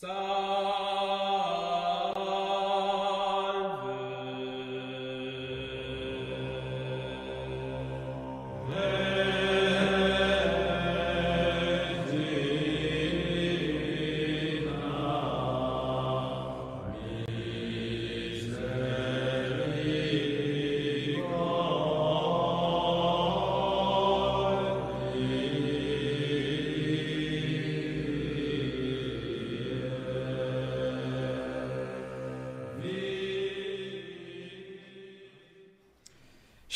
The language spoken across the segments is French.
So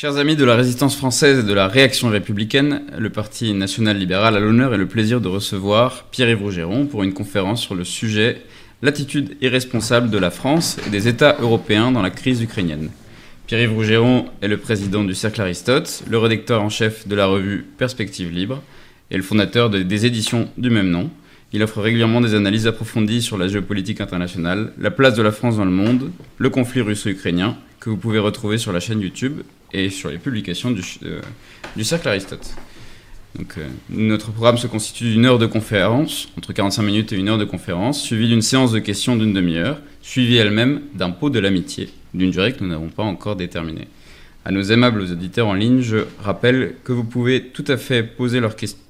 Chers amis de la résistance française et de la réaction républicaine, le Parti national libéral a l'honneur et le plaisir de recevoir Pierre-Yves Rougeron pour une conférence sur le sujet L'attitude irresponsable de la France et des États européens dans la crise ukrainienne. Pierre-Yves Rougeron est le président du Cercle Aristote, le rédacteur en chef de la revue Perspective Libre et le fondateur des éditions du même nom. Il offre régulièrement des analyses approfondies sur la géopolitique internationale, la place de la France dans le monde, le conflit russo-ukrainien, que vous pouvez retrouver sur la chaîne YouTube et sur les publications du, euh, Cercle Aristote. Donc, euh, notre programme se constitue d'une heure de conférence, entre 45 minutes et une heure de conférence, suivie d'une séance de questions d'une demi-heure, suivie elle-même d'un pot de l'amitié, d'une durée que nous n'avons pas encore déterminée. À nos aimables auditeurs en ligne, je rappelle que vous pouvez tout à fait poser,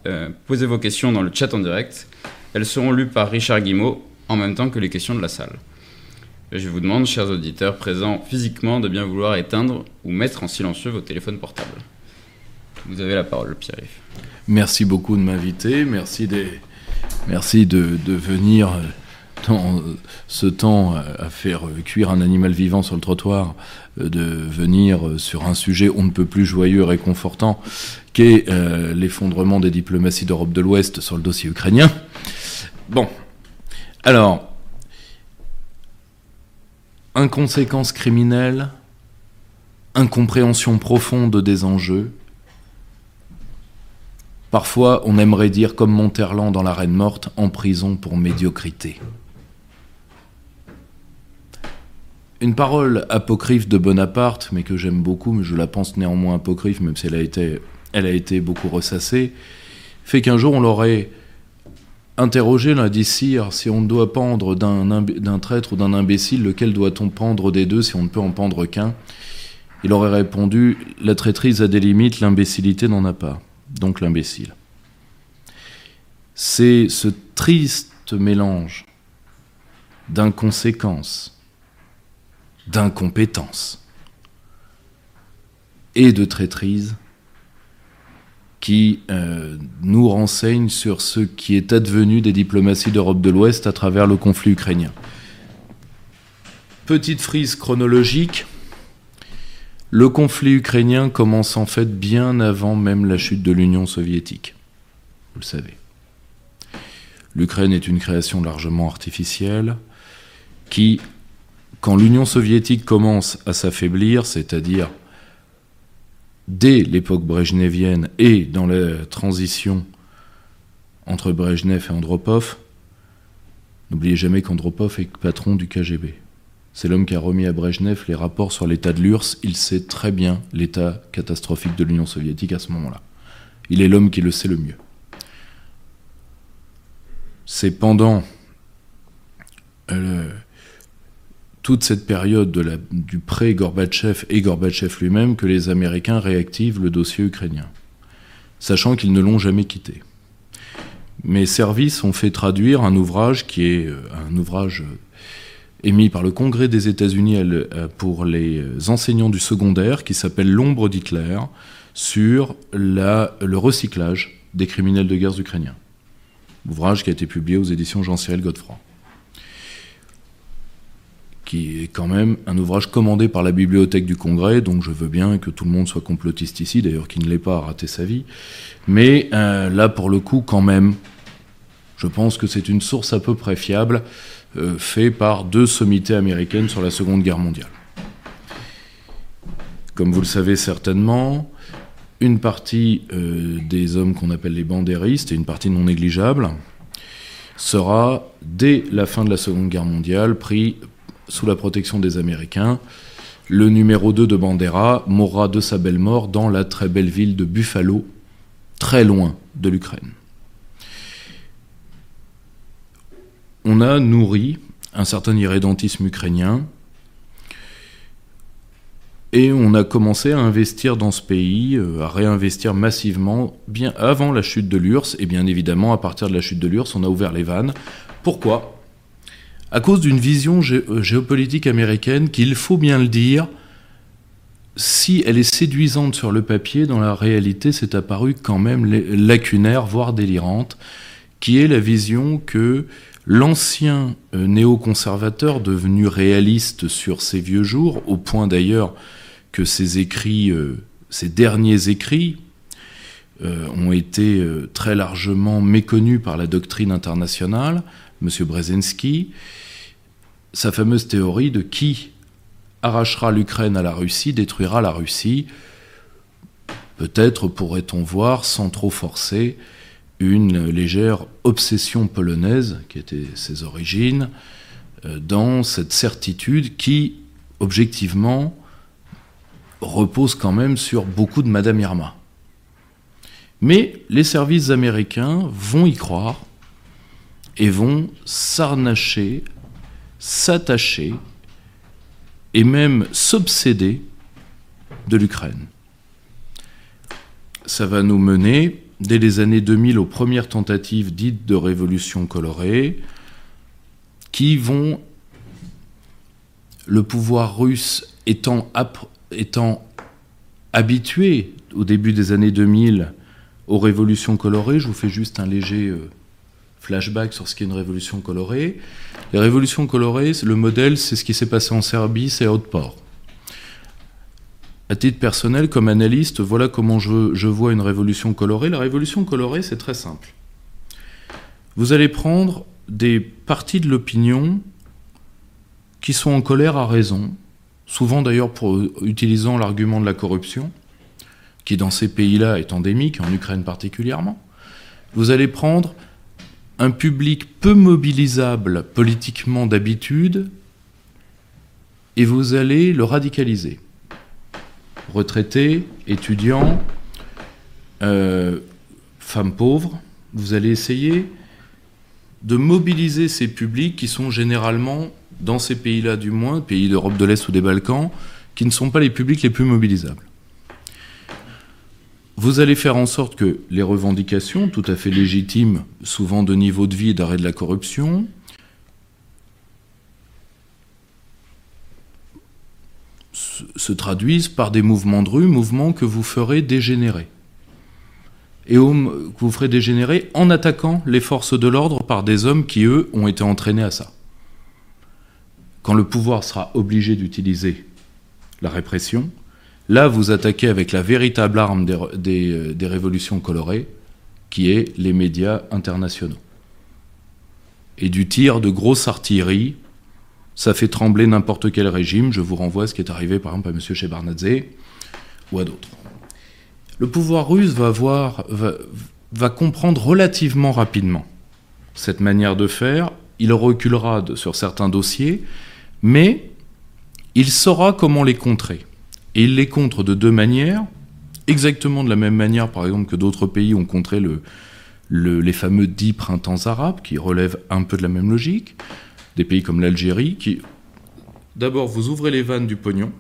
euh, poser vos questions dans le chat en direct. Elles seront lues par Richard Guimau en même temps que les questions de la salle. Je vous demande, chers auditeurs présents physiquement, de bien vouloir éteindre ou mettre en silencieux vos téléphones portables. Vous avez la parole, Pierre-Yves. Merci beaucoup de m'inviter. Merci, de, venir dans ce temps à faire cuire un animal vivant sur le trottoir, de venir sur un sujet on ne peut plus joyeux et réconfortant qu'est euh, l'effondrement des diplomaties d'Europe de l'Ouest sur le dossier ukrainien. Bon, alors, inconséquence criminelle, incompréhension profonde des enjeux. Parfois, on aimerait dire comme Monterland dans La Reine morte, en prison pour médiocrité. Une parole apocryphe de Bonaparte, mais que j'aime beaucoup, mais je la pense néanmoins apocryphe, même si elle a été, elle a été beaucoup ressassée, fait qu'un jour on l'aurait Interrogé, l'a dit Sire, si on doit pendre d'un traître ou d'un imbécile, lequel doit-on pendre des deux si on ne peut en pendre qu'un? Il aurait répondu La traîtrise a des limites, l'imbécilité n'en a pas. Donc l'imbécile. C'est ce triste mélange d'inconséquence, d'incompétence et de traîtrise qui euh, nous renseigne sur ce qui est advenu des diplomaties d'Europe de l'Ouest à travers le conflit ukrainien. Petite frise chronologique. Le conflit ukrainien commence en fait bien avant même la chute de l'Union soviétique. Vous le savez. L'Ukraine est une création largement artificielle qui, quand l'Union soviétique commence à s'affaiblir, c'est-à-dire dès l'époque brejnevienne et dans la transition entre Brejnev et Andropov, n'oubliez jamais qu'Andropov est patron du KGB. C'est l'homme qui a remis à Brejnev les rapports sur l'état de l'URSS. Il sait très bien l'état catastrophique de l'Union soviétique à ce moment-là. Il est l'homme qui le sait le mieux. C'est pendant euh, toute cette période du pré-Gorbatchev et Gorbatchev lui-même que les Américains réactivent le dossier ukrainien, sachant qu'ils ne l'ont jamais quitté. Mes services ont fait traduire un ouvrage qui est euh, un ouvrage euh, émis par le Congrès des États-Unis euh, pour les enseignants du secondaire qui s'appelle L'ombre d'Hitler sur le recyclage des criminels de guerre ukrainiens. Ouvrage qui a été publié aux éditions Jean-Cyril Godefroy qui est quand même un ouvrage commandé par la Bibliothèque du Congrès, donc je veux bien que tout le monde soit complotiste ici, d'ailleurs qui ne l'est pas a raté sa vie. Mais euh, là, pour le coup, quand même, je pense que c'est une source à peu près fiable, euh, fait par deux sommités américaines sur la Seconde Guerre mondiale. Comme vous le savez certainement, une partie euh, des hommes qu'on appelle les bandéristes, et une partie non négligeable, sera, dès la fin de la Seconde Guerre mondiale, pris sous la protection des Américains. Le numéro 2 de Bandera mourra de sa belle mort dans la très belle ville de Buffalo, très loin de l'Ukraine. on a nourri un certain irrédentisme ukrainien et on a commencé à investir dans ce pays, euh, à réinvestir massivement, bien avant la chute de l'URSS, et bien évidemment, à partir de la chute de l'URSS, on a ouvert les vannes. Pourquoi? À cause d'une vision euh, géopolitique américaine qu'il faut bien le dire, si elle est séduisante sur le papier, dans la réalité, c'est apparu quand même lacunaire, voire délirante, qui est la vision que l'ancien euh, néoconservateur, devenu réaliste sur ses vieux jours, au point d'ailleurs que ces écrits, euh, ces derniers écrits, ont été très largement méconnus par la doctrine internationale, M. Brzezinski, sa fameuse théorie de qui arrachera l'Ukraine à la Russie, détruira la Russie, peut-être pourrait-on voir, sans trop forcer, une légère obsession polonaise, qui était ses origines, dans cette certitude qui, objectivement, repose quand même sur beaucoup de Madame Irma. Mais les services américains vont y croire et vont s'arnacher, s'attacher et même s'obséder de l'Ukraine. Ça va nous mener, dès les années 2000, aux premières tentatives dites de révolution colorée, qui vont, le pouvoir russe étant habitué au début des années 2000 aux révolutions colorées, je vous fais juste un léger euh, flashback sur ce qu'est une révolution colorée. Les révolutions colorées, le modèle, c'est ce qui s'est passé en Serbie, c'est à Haute-Port. À titre personnel, comme analyste, voilà comment je, je vois une révolution colorée. La révolution colorée, c'est très simple. Vous allez prendre des parties de l'opinion qui sont en colère à raison, souvent d'ailleurs pour utilisant l'argument de la corruption, qui dans ces pays-là est endémique, en Ukraine particulièrement, vous allez prendre un public peu mobilisable politiquement d'habitude et vous allez le radicaliser. Retraités, étudiants, euh, femmes pauvres, vous allez essayer de mobiliser ces publics qui sont généralement dans ces pays-là du moins, pays d'Europe de l'Est ou des Balkans, qui ne sont pas les publics les plus mobilisables. Vous allez faire en sorte que les revendications, tout à fait légitimes, souvent de niveau de vie et d'arrêt de la corruption, se traduisent par des mouvements de rue, mouvements que vous ferez dégénérer. Et que vous ferez dégénérer en attaquant les forces de l'ordre par des hommes qui, eux, ont été entraînés à ça quand le pouvoir sera obligé d'utiliser la répression, là vous attaquez avec la véritable arme des, euh, révolutions colorées, qui est les médias internationaux. Et du tir de grosse artillerie, ça fait trembler n'importe quel régime. Je vous renvoie à ce qui est arrivé par exemple à M. Shevardnadze ou à d'autres. Le pouvoir russe va, voir, va comprendre relativement rapidement cette manière de faire. Il reculera sur certains dossiers, mais il saura comment les contrer. Et il les contre de deux manières, exactement de la même manière, par exemple, que d'autres pays ont contré les fameux dix printemps arabes, qui relèvent un peu de la même logique. Des pays comme l'Algérie, qui, d'abord, vous ouvrez les vannes du pognon,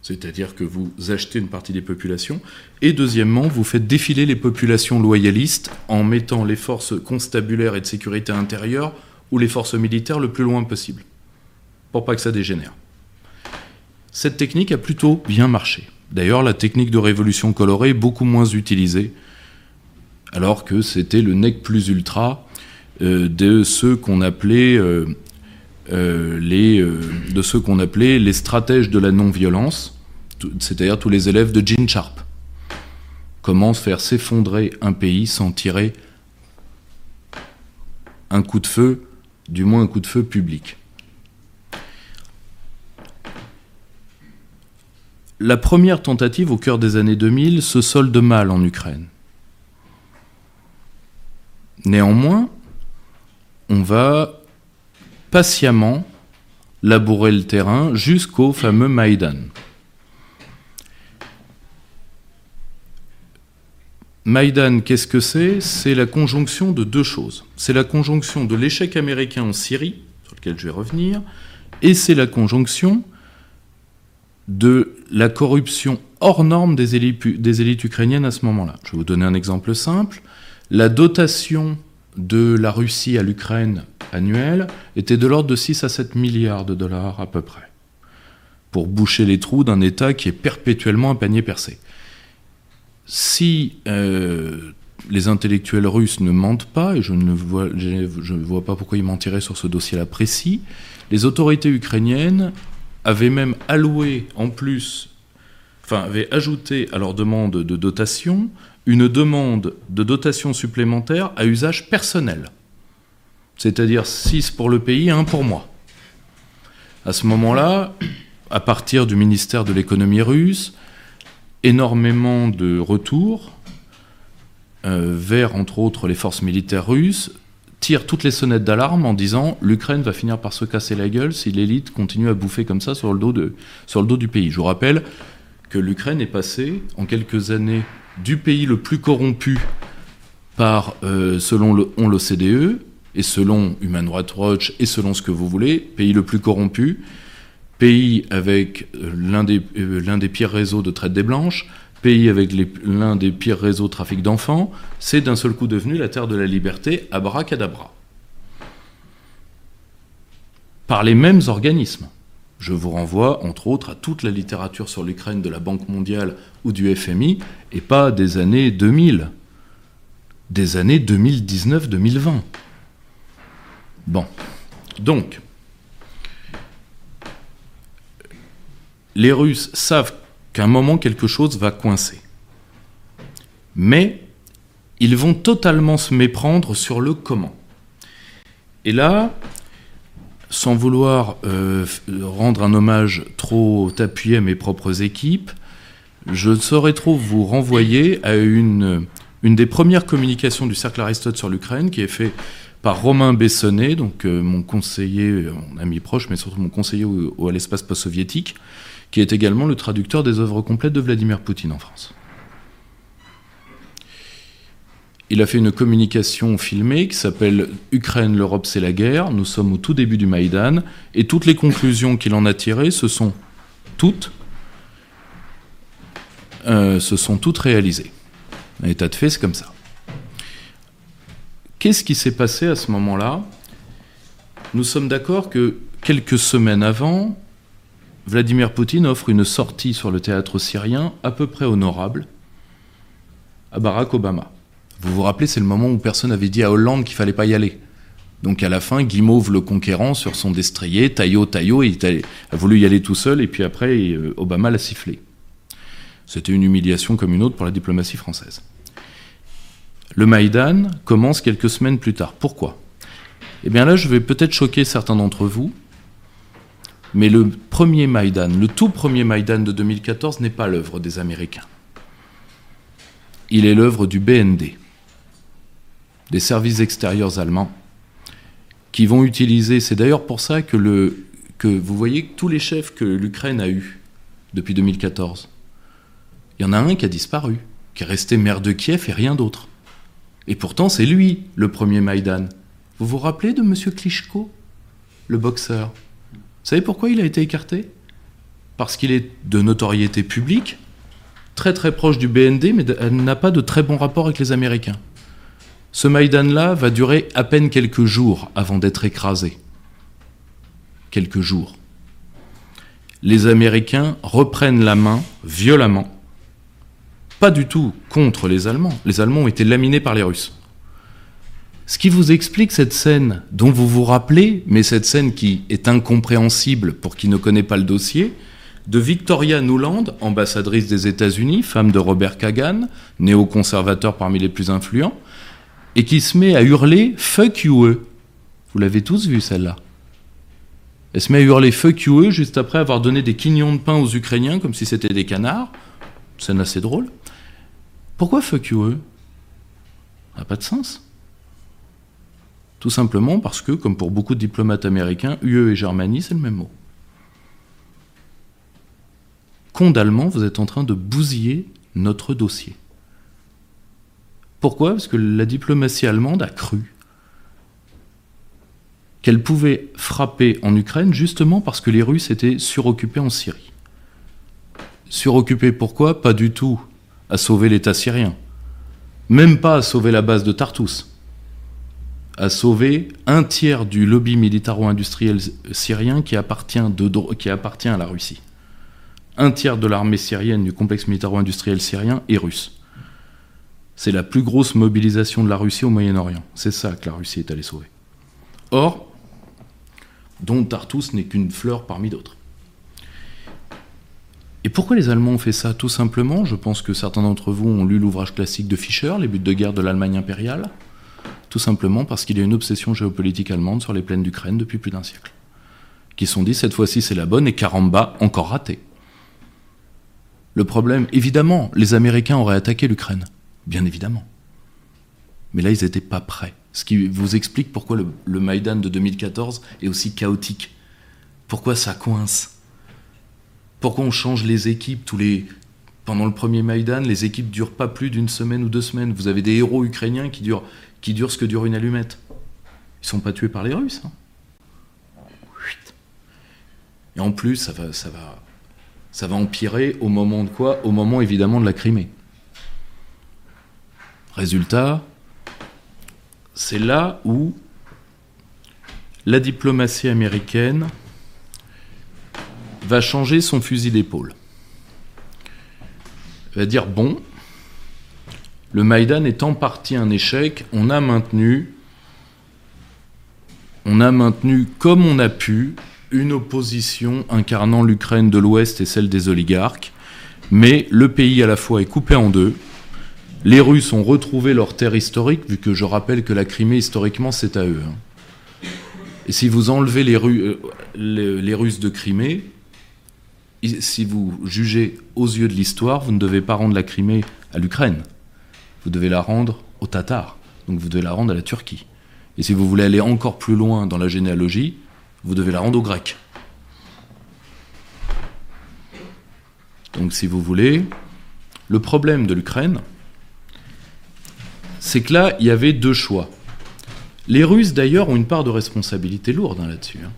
c'est-à-dire que vous achetez une partie des populations, et deuxièmement, vous faites défiler les populations loyalistes en mettant les forces constabulaires et de sécurité intérieure ou les forces militaires le plus loin possible, pour pas que ça dégénère. Cette technique a plutôt bien marché. D'ailleurs, la technique de révolution colorée est beaucoup moins utilisée, alors que c'était le nec plus ultra euh, de ceux qu'on appelait euh, euh, les de ceux qu'on appelait les stratèges de la non-violence, c'est-à-dire tous les élèves de Gene Sharp. Comment faire s'effondrer un pays sans tirer un coup de feu du moins un coup de feu public. La première tentative au cœur des années 2000 se solde mal en Ukraine. Néanmoins, on va patiemment labourer le terrain jusqu'au fameux Maïdan. Maïdan, qu'est-ce que c'est? C'est la conjonction de deux choses. C'est la conjonction de l'échec américain en Syrie, sur lequel je vais revenir, et c'est la conjonction de la corruption hors norme des élites, ukrainiennes à ce moment-là. Je vais vous donner un exemple simple. La dotation de la Russie à l'Ukraine annuelle était de l'ordre de 6 à 7 milliards de dollars à peu près, pour boucher les trous d'un État qui est perpétuellement un panier percé. Si euh, les intellectuels russes ne mentent pas, et je ne vois, vois pas pourquoi ils mentiraient sur ce dossier-là précis, les autorités ukrainiennes avaient même alloué en plus, enfin avaient ajouté à leur demande de dotation une demande de dotation supplémentaire à usage personnel. C'est-à-dire 6 pour le pays et 1 pour moi. À ce moment-là, à partir du ministère de l'économie russe, énormément de retours euh, vers, entre autres, les forces militaires russes, tirent toutes les sonnettes d'alarme en disant l'Ukraine va finir par se casser la gueule si l'élite continue à bouffer comme ça sur le dos, du pays. Je vous rappelle que l'Ukraine est passée en quelques années du pays le plus corrompu par, euh, selon l'OCDE, et selon Human Rights Watch, et selon ce que vous voulez, pays le plus corrompu, pays avec euh, euh, l'un des pires réseaux de traite des blanches, pays avec l'un des pires réseaux de trafic d'enfants, c'est d'un seul coup devenu la terre de la liberté, abracadabra. Par les mêmes organismes. Je vous renvoie, entre autres, à toute la littérature sur l'Ukraine de la Banque mondiale ou du FMI, et pas des années 2000, des années 2019-2020. Bon, donc, les Russes savent moment quelque chose va coincer. Mais ils vont totalement se méprendre sur le comment. Et là, sans vouloir euh, rendre un hommage trop appuyé à mes propres équipes, je saurais trop vous renvoyer à une, des premières communications du Cercle Aristote sur l'Ukraine qui est fait par Romain Bessonnet, donc euh, mon conseiller, mon ami proche, mais surtout mon conseiller à l'espace post-soviétique, qui est également le traducteur des œuvres complètes de Vladimir Poutine en France. Il a fait une communication filmée qui s'appelle Ukraine, l'Europe, c'est la guerre. Nous sommes au tout début du Maïdan. Et toutes les conclusions qu'il en a tirées, ce sont toutes, euh, se sont toutes réalisées. Un état de fait, c'est comme ça. Qu'est-ce qui s'est passé à ce moment-là? Nous sommes d'accord que quelques semaines avant, Vladimir Poutine offre une sortie sur le théâtre syrien à peu près honorable à Barack Obama. Vous vous rappelez, c'est le moment où personne n'avait dit à Hollande qu'il fallait pas y aller. Donc à la fin, Guimauve le conquérant sur son destrier, taillot, taillot, il a voulu y aller tout seul et puis après, euh, Obama l'a sifflé. C'était une humiliation comme une autre pour la diplomatie française. Le Maïdan commence quelques semaines plus tard. Pourquoi? Eh bien là, je vais peut-être choquer certains d'entre vous, mais le premier Maïdan, le tout premier Maïdan de 2014 n'est pas l'œuvre des Américains. Il est l'œuvre du BND des services extérieurs allemands qui vont utiliser. C'est d'ailleurs pour ça que, le, que vous voyez que tous les chefs que l'Ukraine a eus depuis 2014, il y en a un qui a disparu, qui est resté maire de Kiev et rien d'autre. Et pourtant, c'est lui le premier Maïdan. Vous vous rappelez de M. Klitschko, le boxeur? Savez pourquoi il a été écarté? Parce qu'il est de notoriété publique, très très proche du BND, mais n'a pas de très bon rapport avec les Américains. Ce Maïdan-là va durer à peine quelques jours avant d'être écrasé. Quelques jours. Les Américains reprennent la main violemment, pas du tout contre les Allemands. Les Allemands ont été laminés par les Russes. Ce qui vous explique cette scène dont vous vous rappelez, mais cette scène qui est incompréhensible pour qui ne connaît pas le dossier, de Victoria Nuland, ambassadrice des États-Unis, femme de Robert Kagan, néoconservateur parmi les plus influents, et qui se met à hurler Fuck you. Vous l'avez tous vu celle-là. Elle se met à hurler Fuck you eux juste après avoir donné des quignons de pain aux Ukrainiens comme si c'était des canards. Scène assez drôle. Pourquoi Fuck you Ça n'a pas de sens. Tout simplement parce que, comme pour beaucoup de diplomates américains, UE et Germanie, c'est le même mot. Condamnement, vous êtes en train de bousiller notre dossier. Pourquoi? Parce que la diplomatie allemande a cru qu'elle pouvait frapper en Ukraine justement parce que les Russes étaient suroccupés en Syrie. Suroccupés pourquoi? Pas du tout à sauver l'État syrien, même pas à sauver la base de Tartus, à sauver un tiers du lobby militaro-industriel syrien qui appartient, de, qui appartient à la Russie. Un tiers de l'armée syrienne du complexe militaro-industriel syrien est russe. C'est la plus grosse mobilisation de la Russie au Moyen-Orient. C'est ça que la Russie est allée sauver. Or, dont Tartus n'est qu'une fleur parmi d'autres. Et pourquoi les Allemands ont fait ça Tout simplement, je pense que certains d'entre vous ont lu l'ouvrage classique de Fischer, Les buts de guerre de l'Allemagne impériale, tout simplement parce qu'il y a une obsession géopolitique allemande sur les plaines d'Ukraine depuis plus d'un siècle. Qui sont dit, cette fois-ci c'est la bonne, et caramba, encore raté. Le problème, évidemment, les Américains auraient attaqué l'Ukraine, bien évidemment. Mais là, ils n'étaient pas prêts. Ce qui vous explique pourquoi le, le Maïdan de 2014 est aussi chaotique. Pourquoi ça coince? Pourquoi on change les équipes tous les pendant le premier Maïdan, les équipes durent pas plus d'une semaine ou deux semaines. Vous avez des héros ukrainiens qui durent, ce que dure une allumette. Ils sont pas tués par les Russes. Hein. Et en plus, ça va, ça va, ça va empirer au moment de quoi? Au moment évidemment de la Crimée. Résultat, c'est là où la diplomatie américaine va changer son fusil d'épaule. Va dire bon, le Maïdan est en partie un échec, on a maintenu, comme on a pu une opposition incarnant l'Ukraine de l'Ouest et celle des oligarques, mais le pays à la fois est coupé en deux. Les Russes ont retrouvé leur terre historique, vu que je rappelle que la Crimée historiquement c'est à eux. Hein. Et si vous enlevez les, euh, les Russes de Crimée, si vous jugez aux yeux de l'histoire, vous ne devez pas rendre la Crimée à l'Ukraine. Vous devez la rendre aux Tatars. Donc vous devez la rendre à la Turquie. Et si vous voulez aller encore plus loin dans la généalogie, vous devez la rendre aux Grecs. Donc si vous voulez, le problème de l'Ukraine, c'est que là, il y avait deux choix. Les Russes, d'ailleurs, ont une part de responsabilité lourde hein, là-dessus. Hein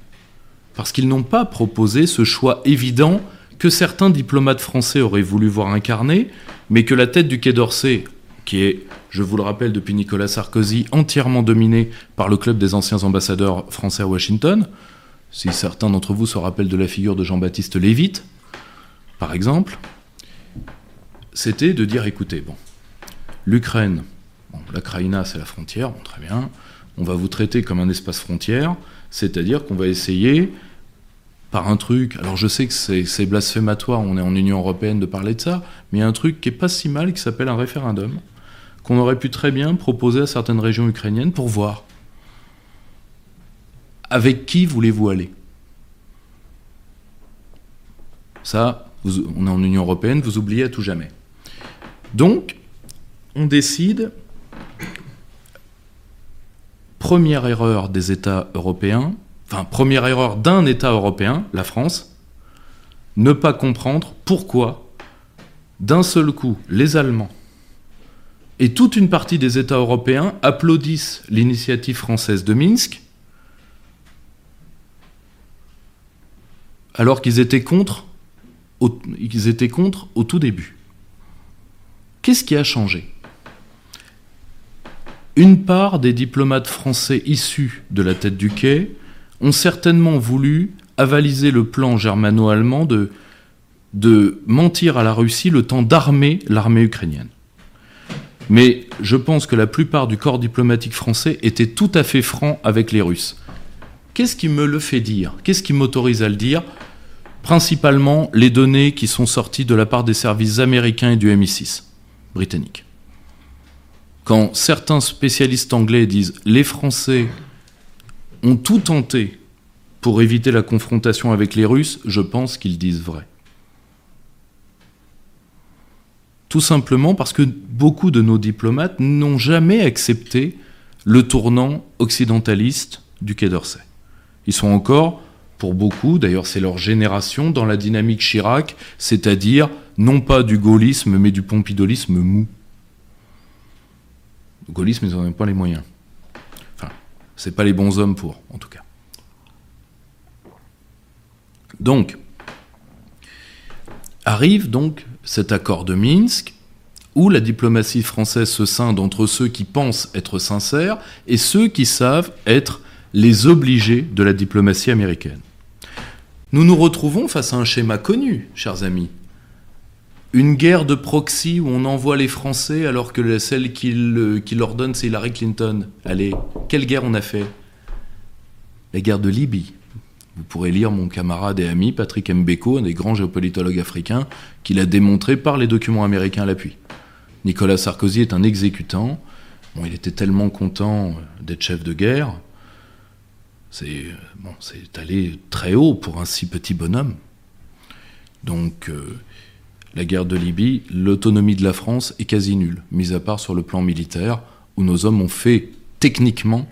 parce qu'ils n'ont pas proposé ce choix évident que certains diplomates français auraient voulu voir incarner, mais que la tête du Quai d'Orsay, qui est, je vous le rappelle depuis Nicolas Sarkozy, entièrement dominée par le club des anciens ambassadeurs français à Washington, si certains d'entre vous se rappellent de la figure de Jean-Baptiste Lévite, par exemple, c'était de dire, écoutez, bon, l'Ukraine, la c'est la frontière, très bien, on va vous traiter comme un espace frontière, c'est-à-dire qu'on va essayer par un truc, alors je sais que c'est blasphématoire, on est en Union Européenne de parler de ça, mais il y a un truc qui est pas si mal qui s'appelle un référendum, qu'on aurait pu très bien proposer à certaines régions ukrainiennes pour voir. Avec qui voulez-vous aller? Ça, on est en Union Européenne, vous oubliez à tout jamais. Donc, on décide, première erreur des États européens, enfin première erreur d'un État européen, la France, ne pas comprendre pourquoi, d'un seul coup, les Allemands et toute une partie des États européens applaudissent l'initiative française de Minsk, alors qu'ils étaient contre, ils étaient contre au tout début. Qu'est-ce qui a changé? Une part des diplomates français issus de la tête du quai ont certainement voulu avaliser le plan germano-allemand de, de mentir à la Russie le temps d'armer l'armée ukrainienne. Mais je pense que la plupart du corps diplomatique français était tout à fait franc avec les Russes. Qu'est-ce qui me le fait dire? Qu'est-ce qui m'autorise à le dire? Principalement les données qui sont sorties de la part des services américains et du MI6 britannique. Quand certains spécialistes anglais disent les Français ont tout tenté pour éviter la confrontation avec les Russes, je pense qu'ils disent vrai. Tout simplement parce que beaucoup de nos diplomates n'ont jamais accepté le tournant occidentaliste du Quai d'Orsay. Ils sont encore, pour beaucoup, d'ailleurs c'est leur génération, dans la dynamique Chirac, c'est-à-dire non pas du gaullisme mais du pompidolisme mou. Le gaullisme, ils n'en ont pas les moyens. C'est pas les bons hommes pour, en tout cas. Donc, arrive donc cet accord de Minsk où la diplomatie française se scinde entre ceux qui pensent être sincères et ceux qui savent être les obligés de la diplomatie américaine. Nous nous retrouvons face à un schéma connu, chers amis. Une guerre de proxy où on envoie les Français alors que celle qui l'ordonne, c'est Hillary Clinton. Allez, quelle guerre on a fait? La guerre de Libye. Vous pourrez lire mon camarade et ami Patrick Mbeko, un des grands géopolitologues africains, qui l'a démontré par les documents américains à l'appui. Nicolas Sarkozy est un exécutant. Bon, il était tellement content d'être chef de guerre. C'est allé très haut pour un si petit bonhomme. Donc, euh, la guerre de Libye, l'autonomie de la France est quasi nulle, mis à part sur le plan militaire, où nos hommes ont fait techniquement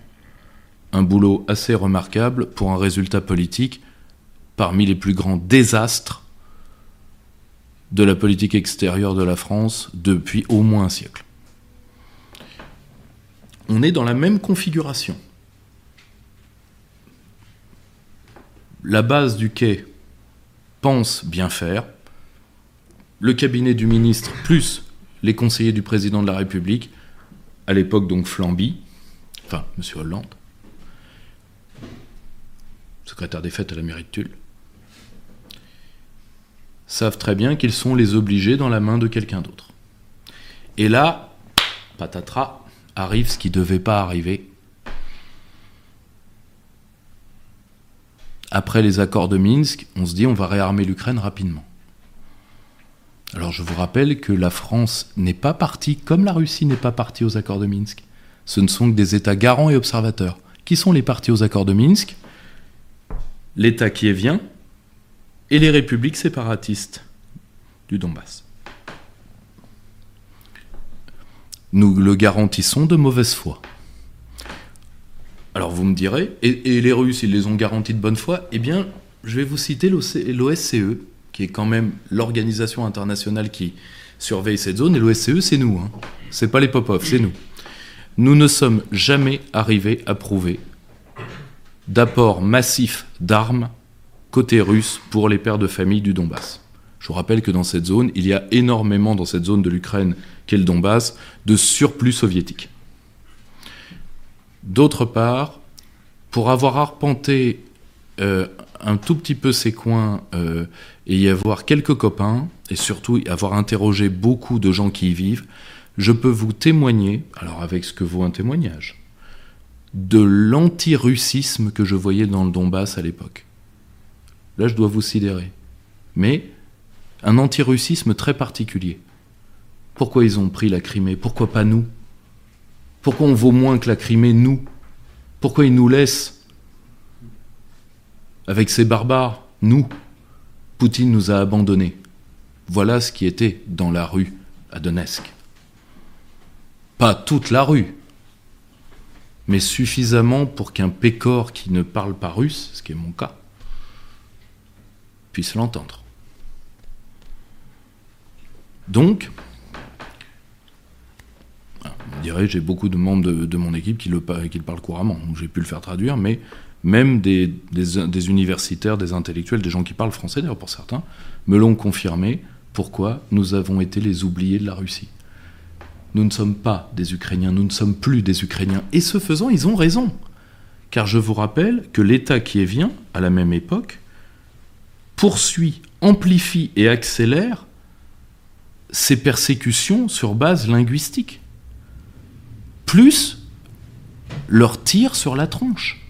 un boulot assez remarquable pour un résultat politique parmi les plus grands désastres de la politique extérieure de la France depuis au moins un siècle. On est dans la même configuration. La base du quai pense bien faire. Le cabinet du ministre plus les conseillers du président de la République, à l'époque donc Flamby, enfin M. Hollande, secrétaire des fêtes à la mairie de Tulle, savent très bien qu'ils sont les obligés dans la main de quelqu'un d'autre. Et là, patatras, arrive ce qui ne devait pas arriver. Après les accords de Minsk, on se dit on va réarmer l'Ukraine rapidement. Alors je vous rappelle que la France n'est pas partie, comme la Russie n'est pas partie aux accords de Minsk. Ce ne sont que des États garants et observateurs. Qui sont les partis aux accords de Minsk? L'État qui est vient, et les républiques séparatistes du Donbass. Nous le garantissons de mauvaise foi. Alors vous me direz, et, les Russes, ils les ont garantis de bonne foi? Eh bien, je vais vous citer l'OSCE, qui est quand même l'organisation internationale qui surveille cette zone, et l'OSCE, c'est nous. Hein. C'est pas les Popov, c'est nous. Nous ne sommes jamais arrivés à prouver d'apport massif d'armes côté russe pour les pères de famille du Donbass. Je vous rappelle que dans cette zone, il y a énormément, dans cette zone de l'Ukraine qu'est le Donbass, de surplus soviétique. D'autre part, pour avoir arpenté euh, un tout petit peu ces coins euh, et y avoir quelques copains, et surtout avoir interrogé beaucoup de gens qui y vivent, je peux vous témoigner, alors avec ce que vaut un témoignage, de l'anti-russisme que je voyais dans le Donbass à l'époque. Là, je dois vous sidérer. Mais un antirussisme très particulier. Pourquoi ils ont pris la Crimée? Pourquoi pas nous? Pourquoi on vaut moins que la Crimée, nous? Pourquoi ils nous laissent avec ces barbares, nous? Poutine nous a abandonnés. Voilà ce qui était dans la rue à Donetsk. Pas toute la rue, mais suffisamment pour qu'un pécor qui ne parle pas russe, ce qui est mon cas, puisse l'entendre. Donc, on dirait j'ai beaucoup de membres de, mon équipe qui le, qui le parlent couramment, donc j'ai pu le faire traduire, mais même des, universitaires, des intellectuels, des gens qui parlent français d'ailleurs pour certains, me l'ont confirmé pourquoi nous avons été les oubliés de la Russie. Nous ne sommes pas des Ukrainiens, nous ne sommes plus des Ukrainiens. Et ce faisant, ils ont raison. Car je vous rappelle que l'État qui est vient, à la même époque, poursuit, amplifie et accélère ces persécutions sur base linguistique. Plus leur tir sur la tronche.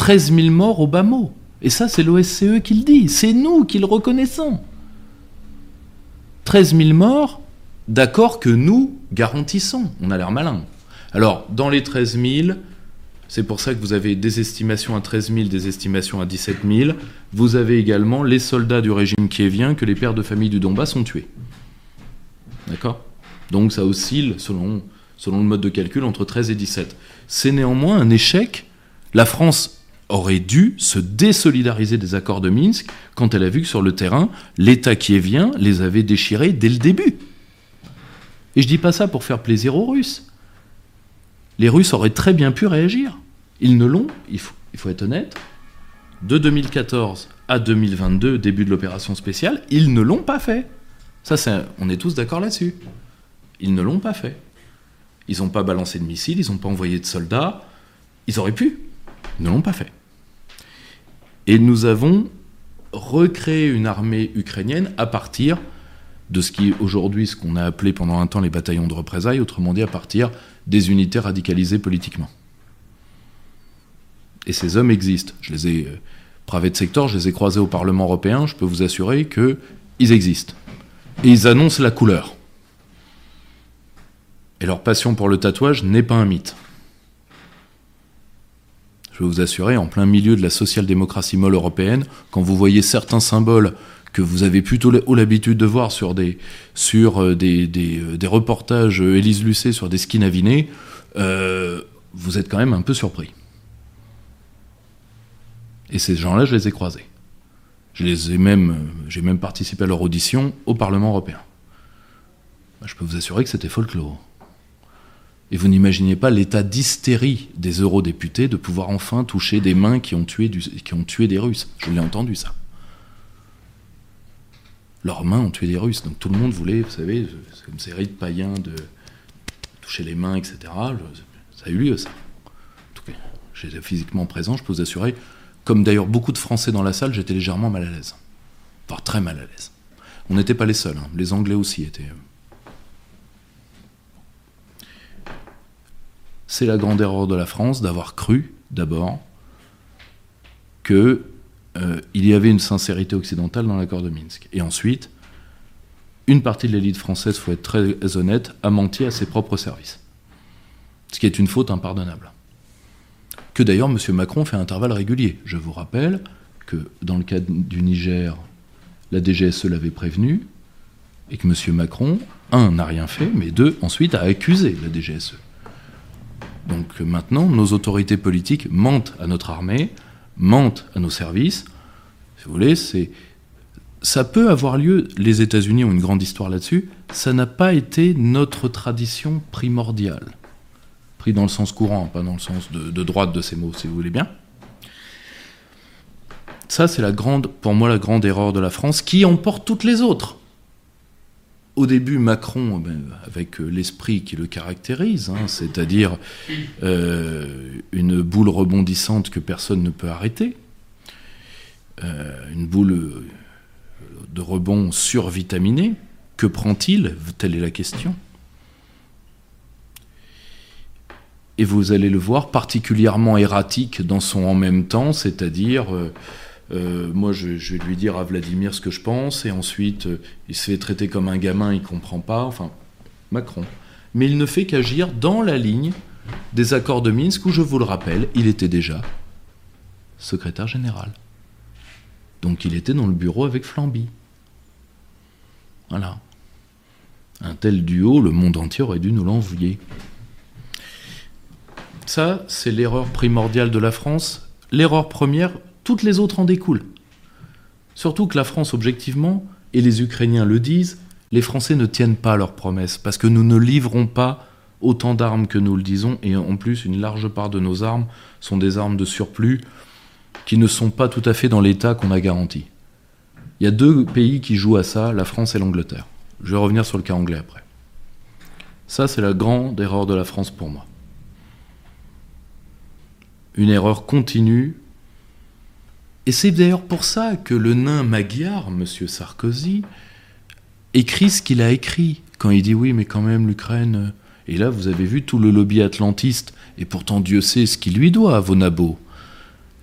13 000 morts au bas mot. Et ça, c'est l'OSCE qui le dit. C'est nous qui le reconnaissons. 13 000 morts, d'accord que nous garantissons. On a l'air malin. Alors, dans les 13 000, c'est pour ça que vous avez des estimations à 13 000, des estimations à 17 000. Vous avez également les soldats du régime qui vient que les pères de famille du Donbass ont tués. D'accord? Donc ça oscille, selon, selon le mode de calcul, entre 13 et 17. C'est néanmoins un échec. La France aurait dû se désolidariser des accords de Minsk quand elle a vu que sur le terrain, l'État qui vient les avait déchirés dès le début. Et je dis pas ça pour faire plaisir aux Russes. les Russes auraient très bien pu réagir. Ils ne l'ont, il faut, il faut être honnête, de 2014 à 2022, début de l'opération spéciale, ils ne l'ont pas fait. Ça, c'est, on est tous d'accord là-dessus. Ils ne l'ont pas fait. Ils n'ont pas balancé de missiles, ils n'ont pas envoyé de soldats. Ils auraient pu. Ils ne l'ont pas fait. Et nous avons recréé une armée ukrainienne à partir de ce qui est aujourd'hui ce qu'on a appelé pendant un temps les bataillons de représailles, autrement dit à partir des unités radicalisées politiquement. Et ces hommes existent. Je les ai, euh, de secteur, je les ai croisés au Parlement européen, je peux vous assurer qu'ils existent. Et ils annoncent la couleur. Et leur passion pour le tatouage n'est pas un mythe. Je peux vous assurer, en plein milieu de la social-démocratie molle européenne, quand vous voyez certains symboles que vous avez plutôt l'habitude de voir sur des, sur euh, des, euh, des, reportages Élise Lucet sur des skins avinés, euh, vous êtes quand même un peu surpris. Et ces gens-là, je les ai croisés. Je les ai même, j'ai même participé à leur audition au Parlement européen. Bah, je peux vous assurer que c'était folklore. Et vous n'imaginez pas l'état d'hystérie des eurodéputés de pouvoir enfin toucher des mains qui ont tué, qui ont tué des Russes. Je l'ai entendu ça. Leurs mains ont tué des Russes. Donc tout le monde voulait, vous savez, comme ces rites païens de toucher les mains, etc. Ça a eu lieu, ça. En tout cas, j'étais physiquement présent, je peux vous assurer. Comme d'ailleurs beaucoup de Français dans la salle, j'étais légèrement mal à l'aise. Voire très mal à l'aise. On n'était pas les seuls, hein. les Anglais aussi étaient. C'est la grande erreur de la France d'avoir cru, d'abord, qu'il euh, y avait une sincérité occidentale dans l'accord de Minsk. Et ensuite, une partie de l'élite française, il faut être très honnête, a menti à ses propres services. Ce qui est une faute impardonnable. Que d'ailleurs M. Macron fait un intervalle régulier. Je vous rappelle que dans le cas du Niger, la DGSE l'avait prévenu, et que M. Macron, un, n'a rien fait, mais deux, ensuite, a accusé la DGSE. Donc maintenant, nos autorités politiques mentent à notre armée, mentent à nos services. Si vous voulez, c'est ça peut avoir lieu. Les États-Unis ont une grande histoire là-dessus. Ça n'a pas été notre tradition primordiale, pris dans le sens courant, pas dans le sens de, de droite de ces mots, si vous voulez bien. Ça, c'est la grande, pour moi, la grande erreur de la France, qui emporte toutes les autres au début, Macron, eh ben, avec euh, l'esprit qui le caractérise, hein, c'est-à-dire euh, une boule rebondissante que personne ne peut arrêter, euh, une boule de rebond survitaminée, que prend-il? Telle est la question. Et vous allez le voir particulièrement erratique dans son en même temps, c'est-à-dire moi, je, vais lui dire à Vladimir ce que je pense, et ensuite, euh, il se fait traiter comme un gamin, il comprend pas. Enfin, Macron. Mais il ne fait qu'agir dans la ligne des accords de Minsk, où je vous le rappelle, il était déjà secrétaire général. Donc il était dans le bureau avec Flamby. Voilà. Un tel duo, le monde entier aurait dû nous l'envoyer. Ça, c'est l'erreur primordiale de la France. L'erreur première, toutes les autres en découlent. Surtout que la France, objectivement, et les Ukrainiens le disent, les Français ne tiennent pas leurs promesses, parce que nous ne livrons pas autant d'armes que nous le disons, et en plus, une large part de nos armes sont des armes de surplus qui ne sont pas tout à fait dans l'état qu'on a garanti. Il y a deux pays qui jouent à ça, la France et l'Angleterre. Je vais revenir sur le cas anglais après. Ça, c'est la grande erreur de la France pour moi. Une erreur continue et c'est d'ailleurs pour ça que le nain magyar, M. Sarkozy, écrit ce qu'il a écrit, quand il dit oui, mais quand même l'Ukraine... Et là, vous avez vu tout le lobby atlantiste, et pourtant Dieu sait ce qu'il lui doit, à Vonabo,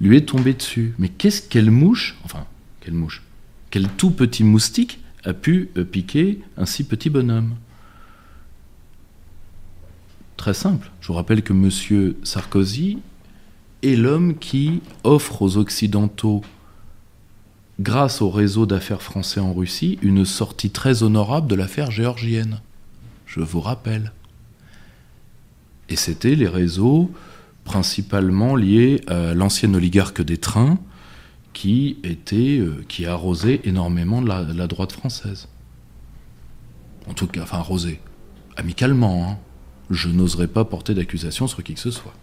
lui est tombé dessus. Mais qu'est-ce qu'elle mouche, enfin, quelle mouche, quel tout petit moustique a pu euh, piquer un si petit bonhomme? Très simple. Je vous rappelle que M. Sarkozy est l'homme qui offre aux Occidentaux, grâce au réseau d'affaires français en Russie, une sortie très honorable de l'affaire géorgienne. Je vous rappelle. Et c'était les réseaux principalement liés à l'ancienne oligarque des trains qui était euh, qui arrosait énormément la, droite française. En tout cas, enfin arrosé, amicalement. Hein. je n'oserais pas porter d'accusation sur qui que ce soit.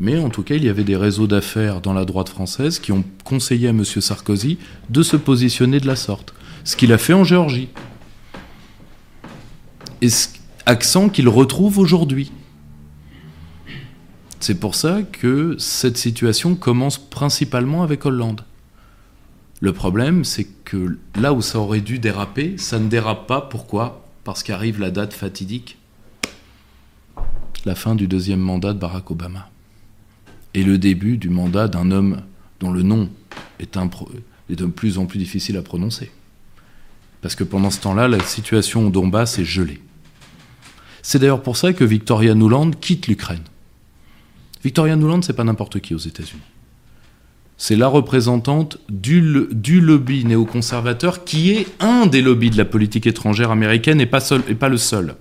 Mais en tout cas, il y avait des réseaux d'affaires dans la droite française qui ont conseillé à M. Sarkozy de se positionner de la sorte. Ce qu'il a fait en Géorgie. Et accent qu'il retrouve aujourd'hui. C'est pour ça que cette situation commence principalement avec Hollande. Le problème, c'est que là où ça aurait dû déraper, ça ne dérape pas. Pourquoi? Parce qu'arrive la date fatidique. La fin du deuxième mandat de Barack Obama. Et le début du mandat d'un homme dont le nom est, de plus en plus difficile à prononcer. Parce que pendant ce temps-là, la situation au Donbass est gelée. C'est d'ailleurs pour ça que Victoria Nuland quitte l'Ukraine. Victoria Nuland, c'est pas n'importe qui aux États-Unis. C'est la représentante du, lobby néoconservateur qui est un des lobbies de la politique étrangère américaine et pas, et pas le seul.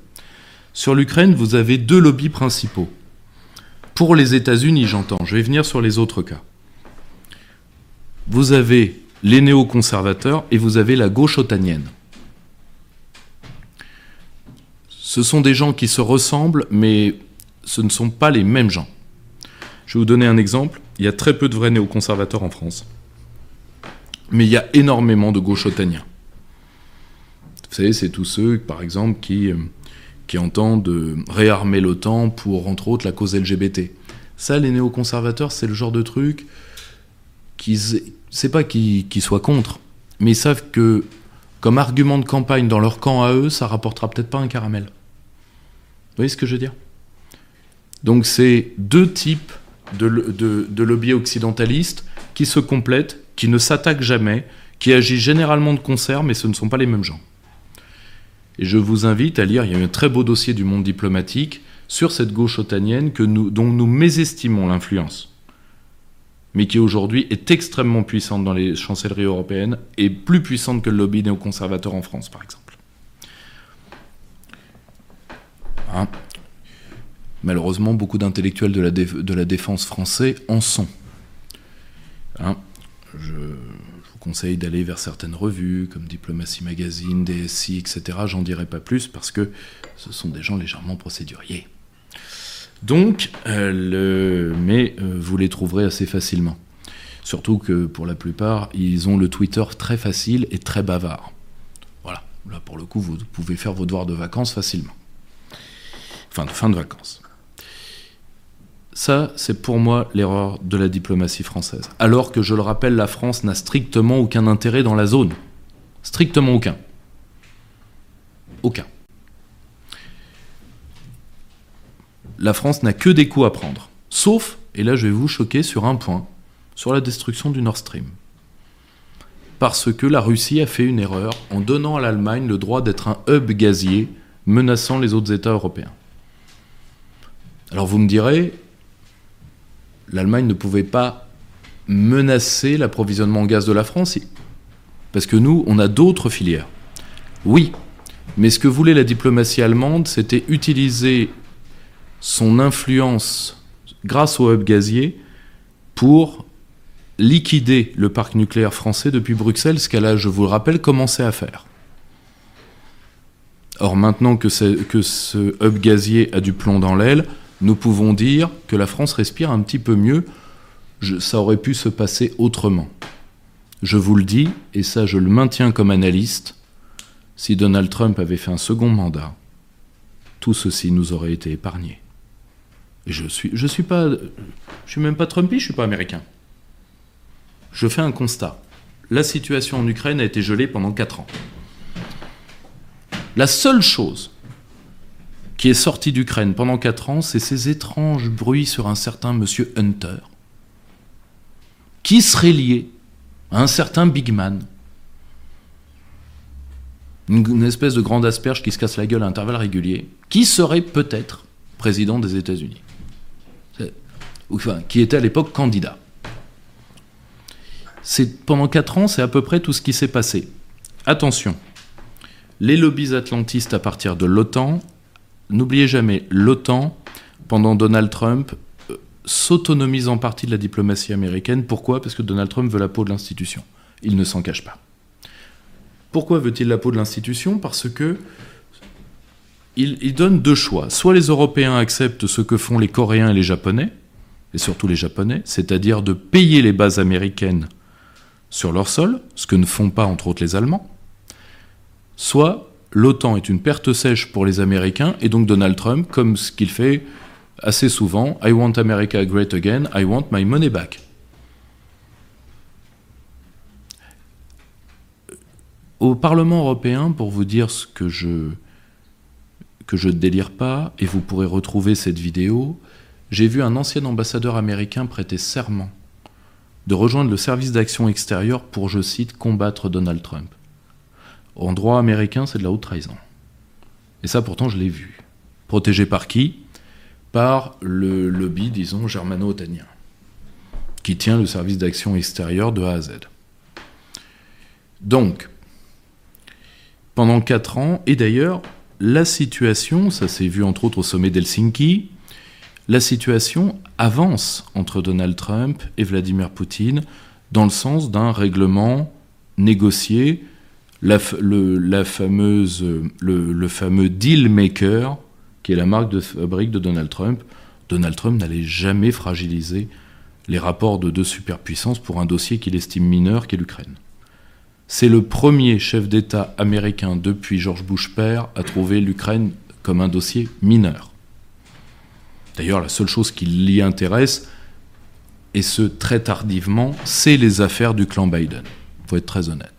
Sur l'Ukraine, vous avez deux lobbies principaux. Pour les États-Unis, j'entends, je vais venir sur les autres cas. Vous avez les néoconservateurs et vous avez la gauche otanienne. Ce sont des gens qui se ressemblent, mais ce ne sont pas les mêmes gens. Je vais vous donner un exemple. Il y a très peu de vrais néoconservateurs en France. Mais il y a énormément de gauchotaniens. Vous savez, c'est tous ceux, par exemple, qui, euh, qui entendent réarmer l'OTAN pour, entre autres, la cause LGBT. Ça, les néoconservateurs, c'est le genre de truc qui, c'est pas qu'ils soient contre, mais ils savent que, comme argument de campagne dans leur camp à eux, ça rapportera peut-être pas un caramel. Vous voyez ce que je veux dire? Donc, c'est deux types de, de, lobbies occidentalistes qui se complètent, qui ne s'attaquent jamais, qui agissent généralement de concert, mais ce ne sont pas les mêmes gens. Et je vous invite à lire, il y a un très beau dossier du monde diplomatique sur cette gauche otanienne dont nous mésestimons l'influence, mais qui aujourd'hui est extrêmement puissante dans les chancelleries européennes et plus puissante que le lobby néoconservateur en France, par exemple. Hein? Malheureusement, beaucoup d'intellectuels de, la défense français en sont. Hein, je, vous conseille d'aller vers certaines revues comme Diplomatie Magazine, DSI, etc. J'en dirai pas plus parce que ce sont des gens légèrement procéduriers. Donc, euh, mais euh, vous les trouverez assez facilement. Surtout que pour la plupart, ils ont le Twitter très facile et très bavard. Voilà, là pour le coup, vous pouvez faire vos devoirs de vacances facilement. Enfin, de fin de vacances. Ça, c'est pour moi l'erreur de la diplomatie française. Alors que, je le rappelle, la France n'a strictement aucun intérêt dans la zone. Strictement aucun. Aucun. La France n'a que des coups à prendre. Sauf, et là je vais vous choquer sur un point, sur la destruction du Nord Stream. Parce que la Russie a fait une erreur en donnant à l'Allemagne le droit d'être un hub gazier menaçant les autres États européens. Alors vous me direz, l'Allemagne ne pouvait pas menacer l'approvisionnement en gaz de la France, parce que nous, on a d'autres filières. Oui, mais ce que voulait la diplomatie allemande, c'était utiliser son influence grâce au hub gazier pour liquider le parc nucléaire français depuis Bruxelles, ce qu'elle a, je vous le rappelle, commencé à faire. Or, maintenant que, que ce hub gazier a du plomb dans l'aile, nous pouvons dire que la France respire un petit peu mieux. ça aurait pu se passer autrement. Je vous le dis, et ça je le maintiens comme analyste, si Donald Trump avait fait un second mandat, tout ceci nous aurait été épargné. Je suis, je suis suis même pas Trumpy, je suis pas américain. Je fais un constat. La situation en Ukraine a été gelée pendant 4 ans. La seule chose qui est sorti d'Ukraine pendant 4 ans, c'est ces étranges bruits sur un certain monsieur Hunter, qui serait lié à un certain Big Man. Une, espèce de grande asperge qui se casse la gueule à intervalles réguliers, qui serait peut-être président des États-Unis. Qui était à l'époque candidat. Pendant 4 ans, c'est à peu près tout ce qui s'est passé. Attention, les lobbies atlantistes à partir de l'OTAN N'oubliez jamais, l'OTAN, pendant Donald Trump, euh, s'autonomise en partie de la diplomatie américaine. Pourquoi? Parce que Donald Trump veut la peau de l'institution. Il ne s'en cache pas. Pourquoi veut-il la peau de l'institution? Parce que il, donne deux choix. Soit les Européens acceptent ce que font les Coréens et les Japonais, et surtout les Japonais, c'est-à-dire de payer les bases américaines sur leur sol, ce que ne font pas entre autres les Allemands. Soit l'OTAN est une perte sèche pour les Américains, et donc Donald Trump, comme ce qu'il fait assez souvent, I want America great again, I want my money back. Au Parlement européen, pour vous dire ce que je que je ne délire pas, et vous pourrez retrouver cette vidéo, j'ai vu un ancien ambassadeur américain prêter serment de rejoindre le service d'action extérieure pour, je cite, combattre Donald Trump. En droit américain, c'est de la haute trahison. Et ça, pourtant, je l'ai vu. Protégé par qui? Par le lobby, disons, germano-otanien, qui tient le service d'action extérieure de A à Z. Donc, pendant quatre ans, et d'ailleurs, la situation, ça s'est vu entre autres au sommet d'Helsinki, la situation avance entre Donald Trump et Vladimir Poutine dans le sens d'un règlement négocié, le, fameux deal maker, qui est la marque de fabrique de Donald Trump. Donald Trump n'allait jamais fragiliser les rapports de deux superpuissances pour un dossier qu'il estime mineur, qu'est l'Ukraine. C'est le premier chef d'État américain depuis George Bush père à trouver l'Ukraine comme un dossier mineur. D'ailleurs, la seule chose qui l'y intéresse, et ce très tardivement, c'est les affaires du clan Biden. Il faut être très honnête.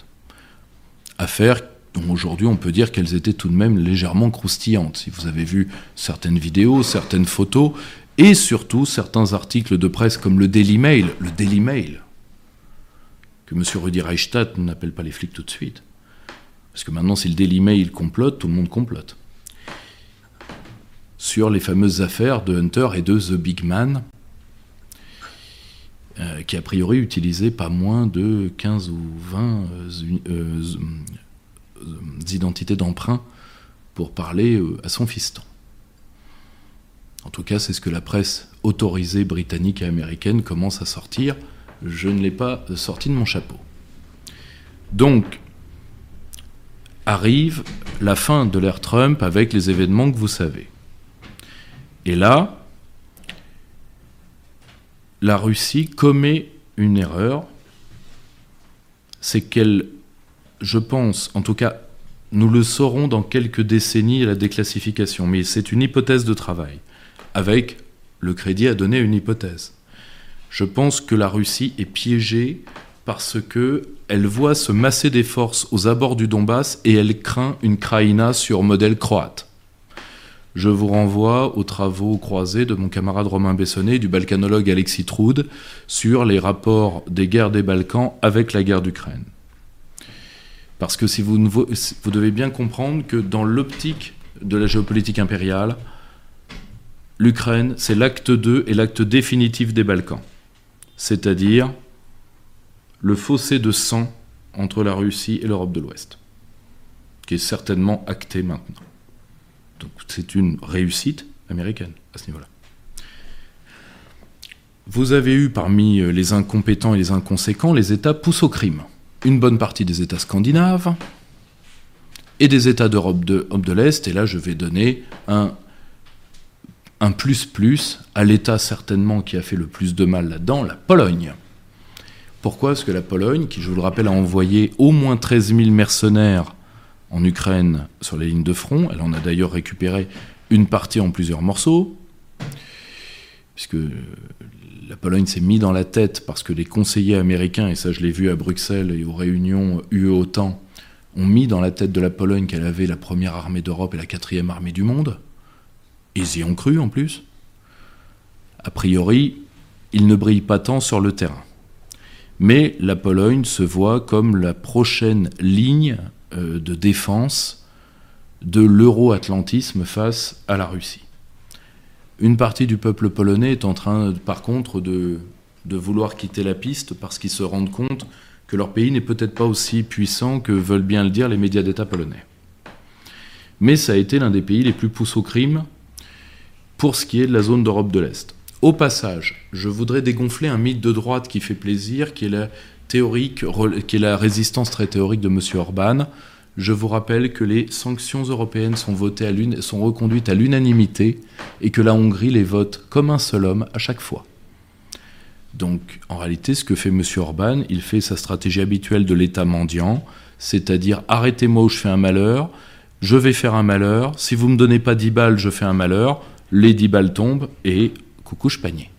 Affaires dont aujourd'hui on peut dire qu'elles étaient tout de même légèrement croustillantes. Si vous avez vu certaines vidéos, certaines photos, et surtout certains articles de presse comme le Daily Mail, le Daily Mail, que M. Rudy Reichstadt n'appelle pas les flics tout de suite. Parce que maintenant, si le Daily Mail complote, tout le monde complote. Sur les fameuses affaires de Hunter et de The Big Man, euh, qui a priori utilisaient pas moins de 15 ou 20 euh, euh, identités d'emprunt pour parler à son fiston. En tout cas, c'est ce que la presse autorisée britannique et américaine commence à sortir je ne l'ai pas sorti de mon chapeau. Donc, arrive la fin de l'ère Trump avec les événements que vous savez. Et là, la Russie commet une erreur, c'est qu'elle, je pense, en tout cas, nous le saurons dans quelques décennies à la déclassification, mais c'est une hypothèse de travail, avec le crédit à donner une hypothèse. Je pense que la Russie est piégée parce que elle voit se masser des forces aux abords du Donbass et elle craint une Kraïna sur modèle croate. Je vous renvoie aux travaux croisés de mon camarade Romain Bessonnet et du balkanologue Alexis Troud sur les rapports des guerres des Balkans avec la guerre d'Ukraine. Parce que si vous, vous devez bien comprendre que dans l'optique de la géopolitique impériale, l'Ukraine, c'est l'acte 2 et l'acte définitif des Balkans c'est-à-dire le fossé de sang entre la Russie et l'Europe de l'Ouest, qui est certainement acté maintenant. Donc c'est une réussite américaine à ce niveau-là. Vous avez eu parmi les incompétents et les inconséquents les États poussent au crime. Une bonne partie des États scandinaves et des États d'Europe de, l'Est, et là je vais donner un un plus-plus à l'État certainement qui a fait le plus de mal là-dedans, la Pologne. Pourquoi? Parce que la Pologne, qui je vous le rappelle a envoyé au moins 13 000 mercenaires en Ukraine sur les lignes de front, elle en a d'ailleurs récupéré une partie en plusieurs morceaux, puisque la Pologne s'est mis dans la tête parce que les conseillers américains, et ça je l'ai vu à Bruxelles et aux réunions UE-OTAN, ont mis dans la tête de la Pologne qu'elle avait la première armée d'Europe et la quatrième armée du monde. Ils y ont cru en plus. A priori, ils ne brillent pas tant sur le terrain. Mais la Pologne se voit comme la prochaine ligne de défense de l'euro-atlantisme face à la Russie. Une partie du peuple polonais est en train, par contre, de, de vouloir quitter la piste parce qu'ils se rendent compte que leur pays n'est peut-être pas aussi puissant que veulent bien le dire les médias d'État polonais. Mais ça a été l'un des pays les plus poussés au crime pour ce qui est de la zone d'Europe de l'Est. Au passage, je voudrais dégonfler un mythe de droite qui fait plaisir, qui est la, théorique, qui est la résistance très théorique de M. Orban. je vous rappelle que les sanctions européennes sont, votées à reconduites à l'unanimité et que la Hongrie les vote comme un seul homme à chaque fois. Donc en réalité, ce que fait M. Orban, il fait sa stratégie habituelle de l'État mendiant, c'est-à-dire arrêtez-moi où je fais un malheur, je vais faire un malheur, si vous ne me donnez pas 10 balles, je fais un malheur, les 10 balles tombent et coucou panier.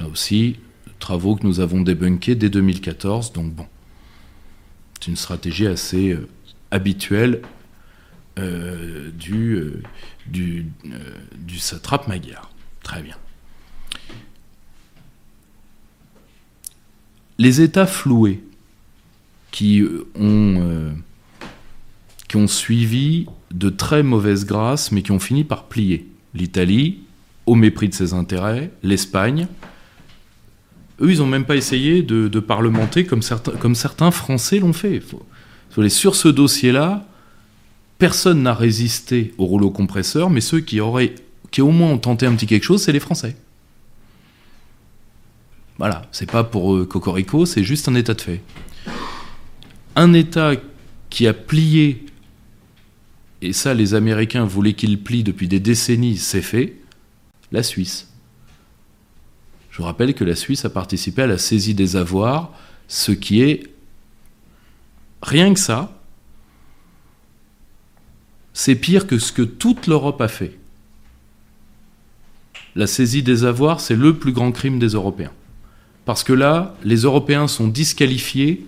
Là aussi, travaux que nous avons débunkés dès 2014, donc bon. C'est une stratégie assez euh, habituelle euh, du, euh, du, satrape magyar. Très bien. Les États floués qui ont, qui ont suivi de très mauvaises grâces, mais qui ont fini par plier. L'Italie, au mépris de ses intérêts, l'Espagne, eux, ils n'ont même pas essayé de, parlementer comme certains, Français l'ont fait. sur ce dossier-là, personne n'a résisté au rouleau compresseur, mais ceux qui auraient, qui au moins ont tenté un petit quelque chose, c'est les Français. Voilà, c'est pas pour euh, Cocorico, c'est juste un état de fait. Un État qui a plié, et ça les Américains voulaient qu'il plie depuis des décennies, c'est fait, la Suisse. Je vous rappelle que la Suisse a participé à la saisie des avoirs, ce qui est rien que ça, c'est pire que ce que toute l'Europe a fait. La saisie des avoirs, c'est le plus grand crime des Européens. Parce que là, les Européens sont disqualifiés.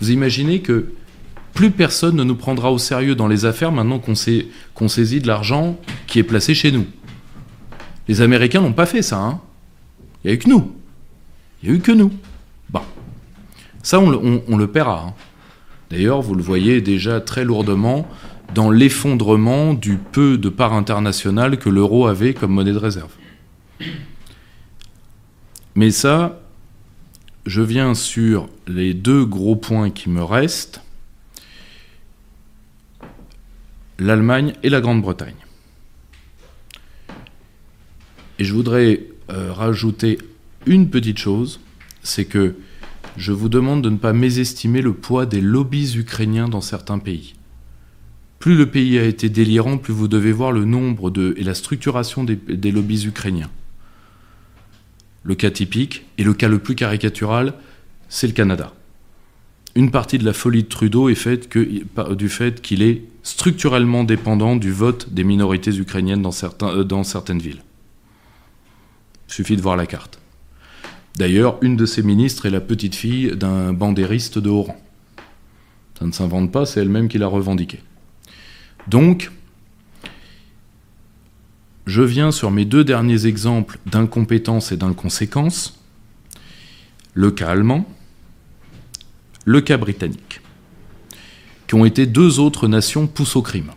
Vous imaginez que plus personne ne nous prendra au sérieux dans les affaires maintenant qu'on saisit de l'argent qui est placé chez nous. Les Américains n'ont pas fait ça. Hein il n'y a eu que nous. Il n'y a eu que nous. Bon. Ça, on, le paiera. Hein. D'ailleurs, vous le voyez déjà très lourdement dans l'effondrement du peu de part internationale que l'euro avait comme monnaie de réserve. Mais ça, je viens sur les deux gros points qui me restent, l'Allemagne et la Grande-Bretagne. Et je voudrais euh, rajouter une petite chose, c'est que je vous demande de ne pas mésestimer le poids des lobbies ukrainiens dans certains pays. Plus le pays a été délirant, plus vous devez voir le nombre de, et la structuration des, lobbies ukrainiens. Le cas typique, et le cas le plus caricatural, c'est le Canada. Une partie de la folie de Trudeau est faite du fait qu'il est structurellement dépendant du vote des minorités ukrainiennes dans, certains, euh, dans certaines villes. Suffit de voir la carte. D'ailleurs, une de ses ministres est la petite fille d'un bandériste de haut rang. Ça ne s'invente pas, c'est elle-même qui l'a revendiqué. Donc, je viens sur mes deux derniers exemples d'incompétence et d'inconséquence, le cas allemand, le cas britannique, qui ont été deux autres nations poussées au crime.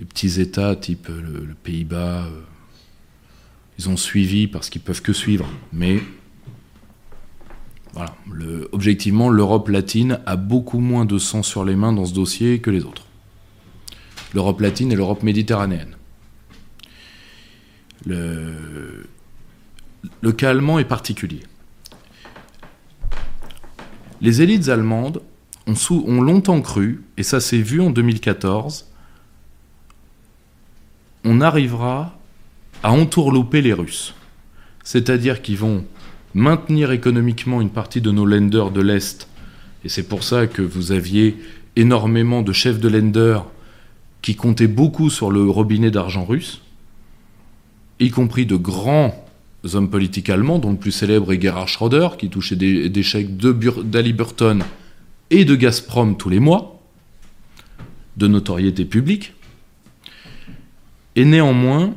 Les petits États type euh, le, Pays-Bas, euh, ils ont suivi parce qu'ils peuvent que suivre. Mais voilà, objectivement, l'Europe latine a beaucoup moins de sang sur les mains dans ce dossier que les autres. L'Europe latine et l'Europe méditerranéenne. Le, cas allemand est particulier. Les élites allemandes ont longtemps cru, et ça s'est vu en 2014, on arrivera à entourlouper les Russes. C'est-à-dire qu'ils vont maintenir économiquement une partie de nos lenders de l'Est, et c'est pour ça que vous aviez énormément de chefs de lenders qui comptaient beaucoup sur le robinet d'argent russe, y compris de grands hommes politiques allemands, dont le plus célèbre est Gerhard Schröder, qui touchait des, chèques d'Ali Burton et de Gazprom tous les mois, de notoriété publique. Et néanmoins,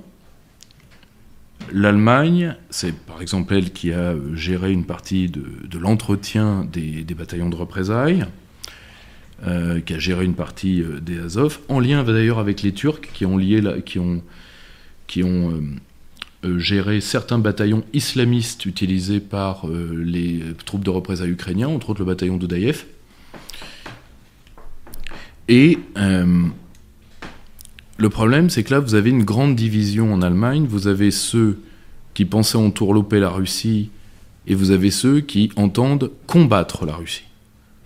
l'Allemagne, c'est par exemple elle qui a géré une partie de, l'entretien des, bataillons de représailles, euh, qui a géré une partie euh, des Azov, en lien d'ailleurs avec les Turcs qui ont, euh, géré certains bataillons islamistes utilisés par les troupes de représailles ukrainiens, entre autres le bataillon d'Oudaïev. Et le problème, c'est que là, vous avez une grande division en Allemagne. Vous avez ceux qui pensaient entourlouper la Russie et vous avez ceux qui entendent combattre la Russie.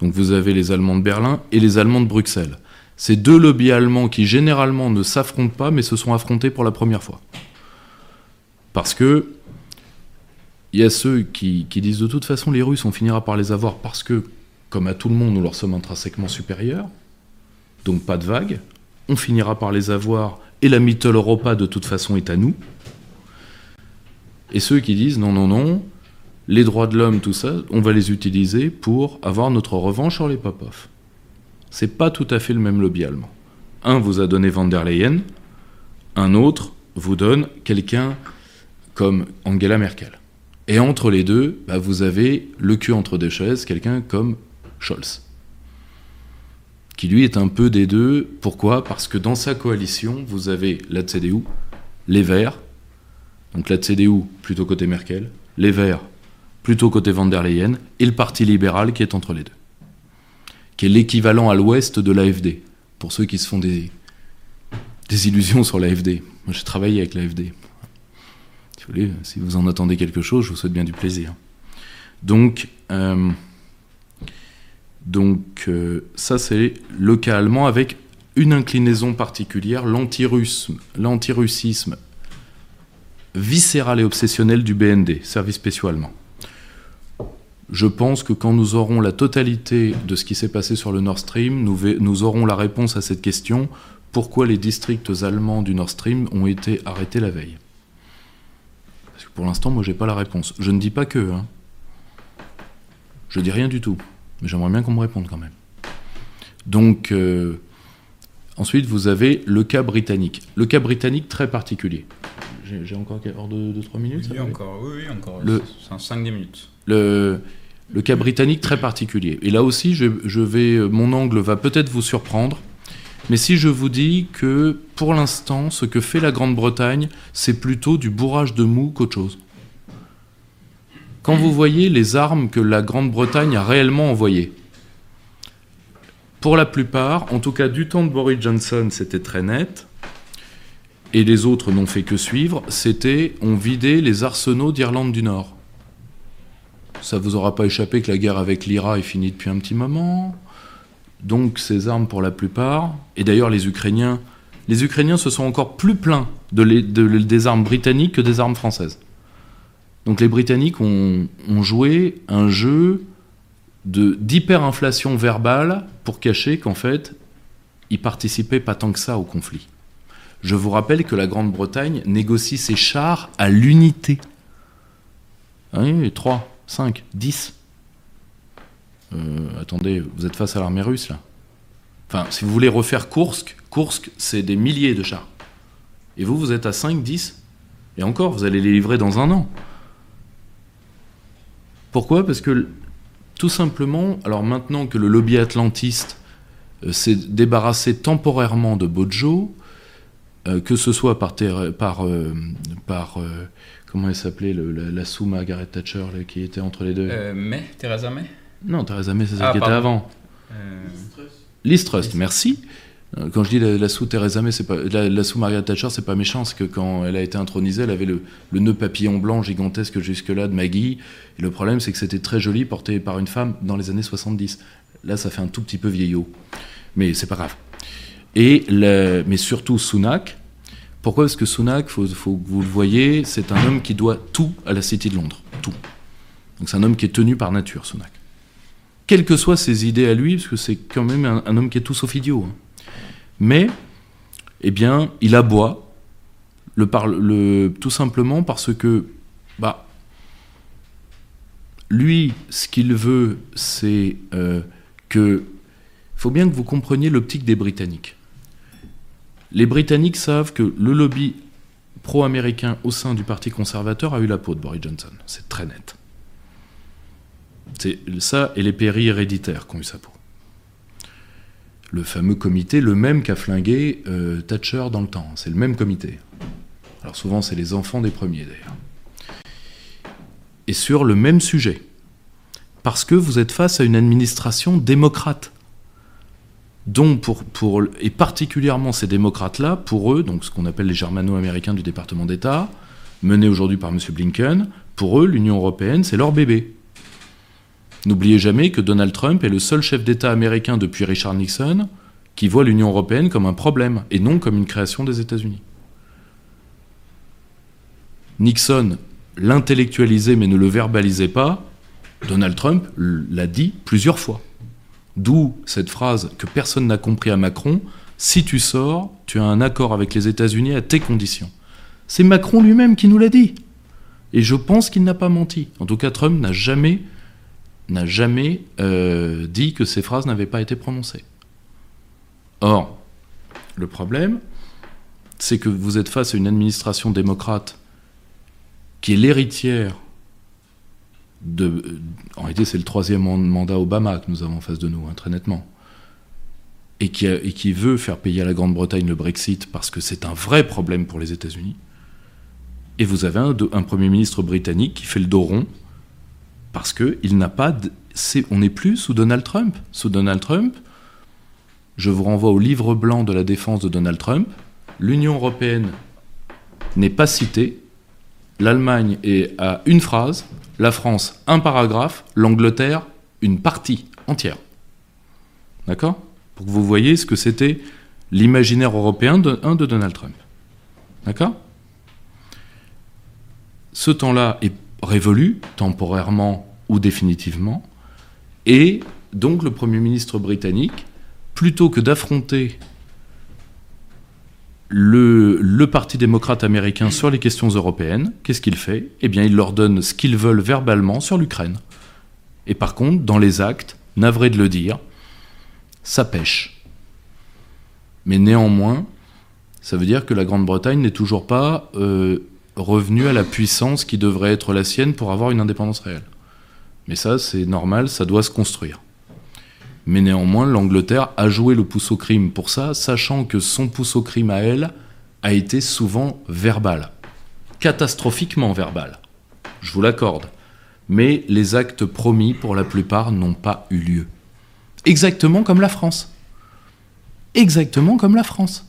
Donc vous avez les Allemands de Berlin et les Allemands de Bruxelles. Ces deux lobbies allemands qui généralement ne s'affrontent pas mais se sont affrontés pour la première fois. Parce que il y a ceux qui, qui, disent de toute façon les Russes on finira par les avoir parce que, comme à tout le monde, nous leur sommes intrinsèquement supérieurs, donc pas de vague, on finira par les avoir et la Mittel Europa de toute façon est à nous. Et ceux qui disent non, non, non, les droits de l'homme, tout ça, on va les utiliser pour avoir notre revanche sur les Popov. C'est pas tout à fait le même lobby allemand. Un vous a donné van der Leyen, un autre vous donne quelqu'un comme Angela Merkel. Et entre les deux, bah, vous avez le cul entre deux chaises, quelqu'un comme Scholz, qui lui est un peu des deux. Pourquoi? Parce que dans sa coalition, vous avez la CDU, les Verts, donc la CDU plutôt côté Merkel, les Verts plutôt côté van der Leyen, et le Parti libéral qui est entre les deux, qui est l'équivalent à l'ouest de l'AFD, pour ceux qui se font des, illusions sur l'AFD. Moi j'ai travaillé avec l'AFD. Si vous, voulez, si vous en attendez quelque chose, je vous souhaite bien du plaisir. Donc, euh, donc euh, ça c'est le cas allemand avec une inclinaison particulière, l'antirussisme viscéral et obsessionnel du BND, service spécial allemand je pense que quand nous aurons la totalité de ce qui s'est passé sur le Nord Stream, nous, nous, aurons la réponse à cette question pourquoi les districts allemands du Nord Stream ont été arrêtés la veille? Parce que pour l'instant, moi, j'ai pas la réponse. Je ne dis pas que. Hein. Je dis rien du tout. Mais j'aimerais bien qu'on me réponde quand même. Donc, euh, ensuite, vous avez le cas britannique. Le cas britannique très particulier. J'ai encore hors de 3 minutes Oui, encore, oui, oui, encore. C'est 5-10 minutes le, le, cas britannique très particulier. Et là aussi, je, vais, mon angle va peut-être vous surprendre, mais si je vous dis que pour l'instant, ce que fait la Grande-Bretagne, c'est plutôt du bourrage de mou qu'autre chose. Quand vous voyez les armes que la Grande-Bretagne a réellement envoyées, pour la plupart, en tout cas du temps de Boris Johnson, c'était très net, et les autres n'ont fait que suivre, c'était on vidait les arsenaux d'Irlande du Nord. Ça vous aura pas échappé que la guerre avec l'IRA est finie depuis un petit moment. Donc ces armes pour la plupart, et d'ailleurs les Ukrainiens, les Ukrainiens se sont encore plus plaints de des armes britanniques que des armes françaises. Donc les Britanniques ont, joué un jeu d'hyperinflation verbale pour cacher qu'en fait, ils participaient pas tant que ça au conflit. Je vous rappelle que la Grande-Bretagne négocie ses chars à l'unité. Oui, trois. 5, 10. Euh, attendez, vous êtes face à l'armée russe là. Enfin, si vous voulez refaire Kursk, Kursk, c'est des milliers de chars. Et vous, vous êtes à 5, 10. Et encore, vous allez les livrer dans un an. Pourquoi? Parce que, tout simplement, alors maintenant que le lobby atlantiste euh, s'est débarrassé temporairement de Bojo, euh, que ce soit par, par, par comment elle s'appelait, la, sous Margaret Thatcher qui était entre les deux? Euh, May, Theresa May? Non, Theresa May, c'est celle ah, qui était avant. Euh... Liz Trust, merci. Euh, quand je dis la, sous Theresa pas la, sous Margaret Thatcher, c'est pas méchant, c'est que quand elle a été intronisée, elle avait le, le nœud papillon blanc gigantesque jusque-là de Maggie. Et le problème, c'est que c'était très joli, porté par une femme dans les années 70. Là, ça fait un tout petit peu vieillot, mais c'est pas grave. Et mais surtout Sunak, pourquoi Parce que Sunak, faut, faut que vous le voyez, c'est un homme qui doit tout à la City de Londres. Tout. Donc c'est un homme qui est tenu par nature, Sunak. Quelles que soient ses idées à lui, parce que c'est quand même un, homme qui est tout sauf idiot. Hein. Mais, eh bien, il aboie, tout simplement parce que, bah, lui, ce qu'il veut, c'est euh, que. Il faut bien que vous compreniez l'optique des Britanniques. Les Britanniques savent que le lobby pro-américain au sein du Parti conservateur a eu la peau de Boris Johnson. C'est très net. C'est ça et les péris héréditaires qui ont eu sa peau. Le fameux comité, le même qu'a flingué euh, Thatcher dans le temps. C'est le même comité. Alors souvent, c'est les enfants des premiers d'ailleurs. Et sur le même sujet. Parce que vous êtes face à une administration démocrate dont pour, pour, et particulièrement ces démocrates-là, pour eux, donc ce qu'on appelle les germano-américains du département d'État, menés aujourd'hui par M. Blinken, pour eux, l'Union européenne, c'est leur bébé. N'oubliez jamais que Donald Trump est le seul chef d'État américain depuis Richard Nixon qui voit l'Union européenne comme un problème et non comme une création des États-Unis. Nixon l'intellectualisait mais ne le verbalisait pas. Donald Trump l'a dit plusieurs fois. D'où cette phrase que personne n'a compris à Macron si tu sors, tu as un accord avec les États-Unis à tes conditions. C'est Macron lui-même qui nous l'a dit. Et je pense qu'il n'a pas menti. En tout cas, Trump n'a jamais, n'a jamais euh, dit que ces phrases n'avaient pas été prononcées. Or, le problème, c'est que vous êtes face à une administration démocrate qui est l'héritière de. En réalité, c'est le troisième mandat Obama que nous avons en face de nous, hein, très nettement. Et qui, veut faire payer à la Grande-Bretagne le Brexit parce que c'est un vrai problème pour les États-Unis. Et vous avez un, Premier ministre britannique qui fait le dos rond parce qu'il n'a pas. on n'est plus sous Donald Trump. Sous Donald Trump, je vous renvoie au livre blanc de la défense de Donald Trump. L'Union européenne n'est pas citée. L'Allemagne est à une phrase, la France un paragraphe, l'Angleterre une partie entière. D'accord? Pour que vous voyez ce que c'était l'imaginaire européen de, de Donald Trump. D'accord? Ce temps-là est révolu, temporairement ou définitivement, et donc le Premier ministre britannique, plutôt que d'affronter le, Parti démocrate américain sur les questions européennes, qu'est-ce qu'il fait? Eh bien, il leur donne ce qu'ils veulent verbalement sur l'Ukraine. Et par contre, dans les actes, navré de le dire, ça pêche. Mais néanmoins, ça veut dire que la Grande-Bretagne n'est toujours pas euh, revenu à la puissance qui devrait être la sienne pour avoir une indépendance réelle. Mais ça, c'est normal, ça doit se construire. Mais néanmoins, l'Angleterre a joué le pouce au crime pour ça, sachant que son pouce au crime à elle a été souvent verbal. Catastrophiquement verbal. Je vous l'accorde. Mais les actes promis, pour la plupart, n'ont pas eu lieu. Exactement comme la France. Exactement comme la France.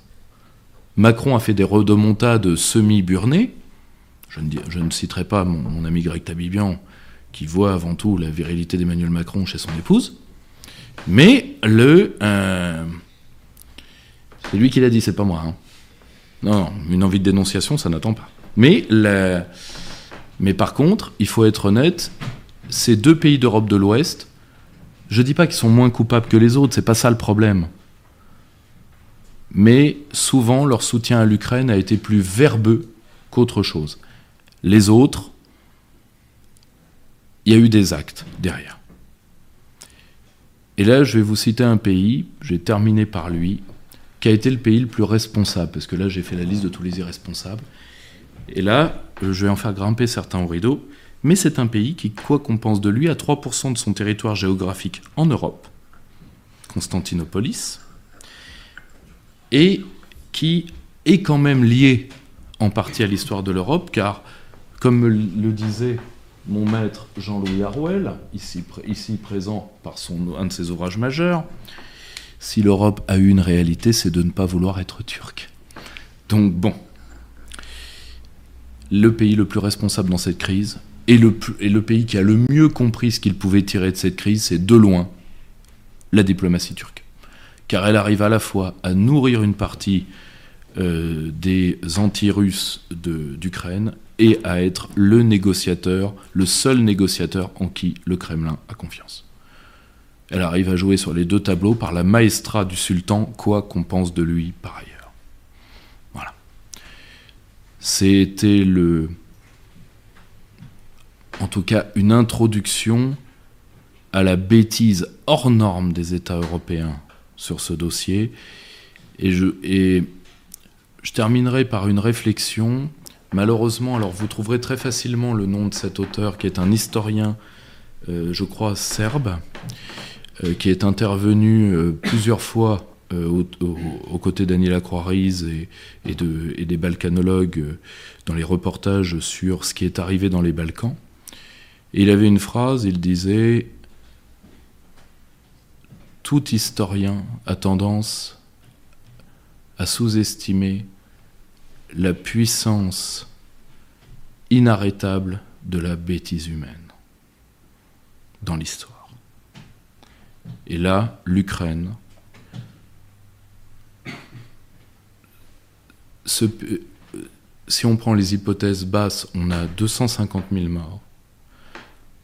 Macron a fait des redemontades semi-burnées, je ne, citerai pas mon, ami Greg Tabibian, qui voit avant tout la virilité d'Emmanuel Macron chez son épouse. Mais le. Euh, c'est lui qui l'a dit, c'est pas moi. Hein. Non, une envie de dénonciation, ça n'attend pas. Mais, mais par contre, il faut être honnête, ces deux pays d'Europe de l'Ouest, je dis pas qu'ils sont moins coupables que les autres, c'est pas ça le problème. Mais souvent, leur soutien à l'Ukraine a été plus verbeux qu'autre chose. Les autres, il y a eu des actes derrière. Et là, je vais vous citer un pays, j'ai terminé par lui, qui a été le pays le plus responsable, parce que là, j'ai fait la liste de tous les irresponsables. Et là, je vais en faire grimper certains au rideau, mais c'est un pays qui, quoi qu'on pense de lui, a 3% de son territoire géographique en Europe, Constantinopolis, et qui est quand même lié en partie à l'histoire de l'Europe, car comme le disait mon maître Jean-Louis Harouel, ici, présent par son, un de ses ouvrages majeurs, si l'Europe a eu une réalité, c'est de ne pas vouloir être turc. Donc bon, le pays le plus responsable dans cette crise, et le, et le pays qui a le mieux compris ce qu'il pouvait tirer de cette crise, c'est de loin la diplomatie turque. Car elle arrive à la fois à nourrir une partie euh, des anti-russes d'Ukraine et à être le négociateur, le seul négociateur en qui le Kremlin a confiance. Elle arrive à jouer sur les deux tableaux par la maestra du sultan, quoi qu'on pense de lui par ailleurs. Voilà. C'était le. En tout cas, une introduction à la bêtise hors norme des États européens sur ce dossier. Et je, et je terminerai par une réflexion Malheureusement, alors vous trouverez très facilement le nom de cet auteur qui est un historien, euh, je crois, serbe, euh, qui est intervenu euh, plusieurs fois aux côtés d'Anila Croix-Riz et, et, des balkanologues dans les reportages sur ce qui est arrivé dans les Balkans. Il avait une phrase, il disait Tout historien a tendance à sous-estimer la puissance inarrêtable de la bêtise humaine dans l'histoire. Et là, l'Ukraine euh, si on prend les hypothèses basses, on a 250 000 morts,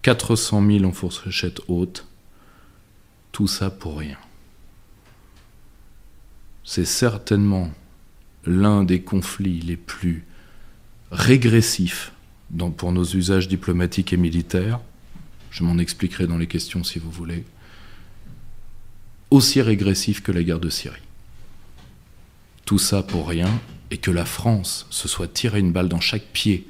400 000 en fourchette haute, tout ça pour rien. C'est certainement l'un des conflits les plus régressifs pour nos usages diplomatiques et militaires. Je m'en expliquerai dans les questions si vous voulez. Aussi régressif que la guerre de Syrie. Tout ça pour rien, et que la France se soit tiré une balle dans chaque pied,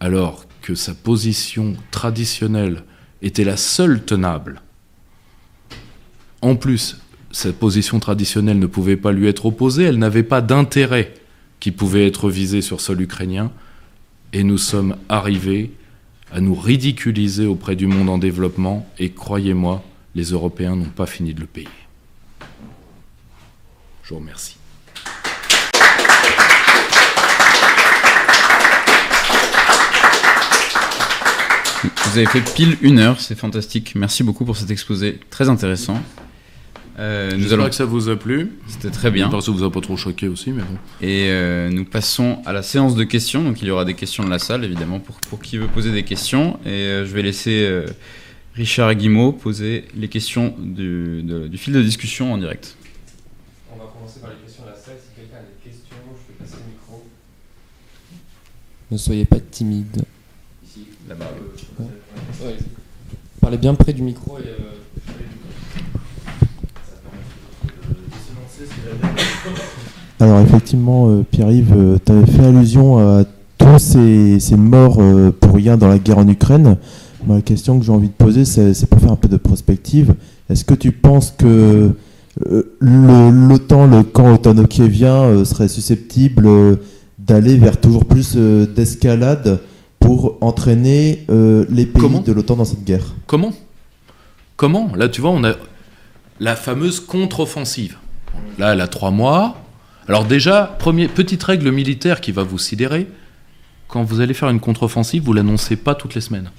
alors que sa position traditionnelle était la seule tenable. En plus, cette position traditionnelle ne pouvait pas lui être opposée, elle n'avait pas d'intérêt qui pouvait être visé sur sol ukrainien, et nous sommes arrivés à nous ridiculiser auprès du monde en développement, et croyez-moi, les Européens n'ont pas fini de le payer. Je vous remercie. Vous avez fait pile une heure, c'est fantastique. Merci beaucoup pour cet exposé très intéressant. Euh, J'espère que ça vous a plu. C'était très bien. J'espère que ça vous a pas trop choqué aussi, mais bon. Et euh, nous passons à la séance de questions. Donc il y aura des questions de la salle, évidemment, pour, pour qui veut poser des questions. Et euh, je vais laisser euh, Richard Guimau poser les questions du, du, fil de discussion en direct. On va commencer par les questions de la salle. Si quelqu'un a des questions, je vais passer le micro. Ne soyez pas timide. Ici, là-bas. Ouais. Parlez bien près du micro et. Alors effectivement, euh, Pierre-Yves, euh, tu avais fait allusion à tous ces, morts euh, pour rien dans la guerre en Ukraine. la question que j'ai envie de poser, c'est pour faire un peu de prospective. Est-ce que tu penses que l'OTAN, le, camp otano-kievien, serait susceptible d'aller vers toujours plus d'escalade pour entraîner les pays de l'OTAN dans cette guerre? Comment? Comment? Là, tu vois, on a la fameuse contre-offensive. Là, elle a trois mois. Alors déjà, petite règle militaire qui va vous sidérer, quand vous allez faire une contre-offensive, vous l'annoncez pas toutes les semaines.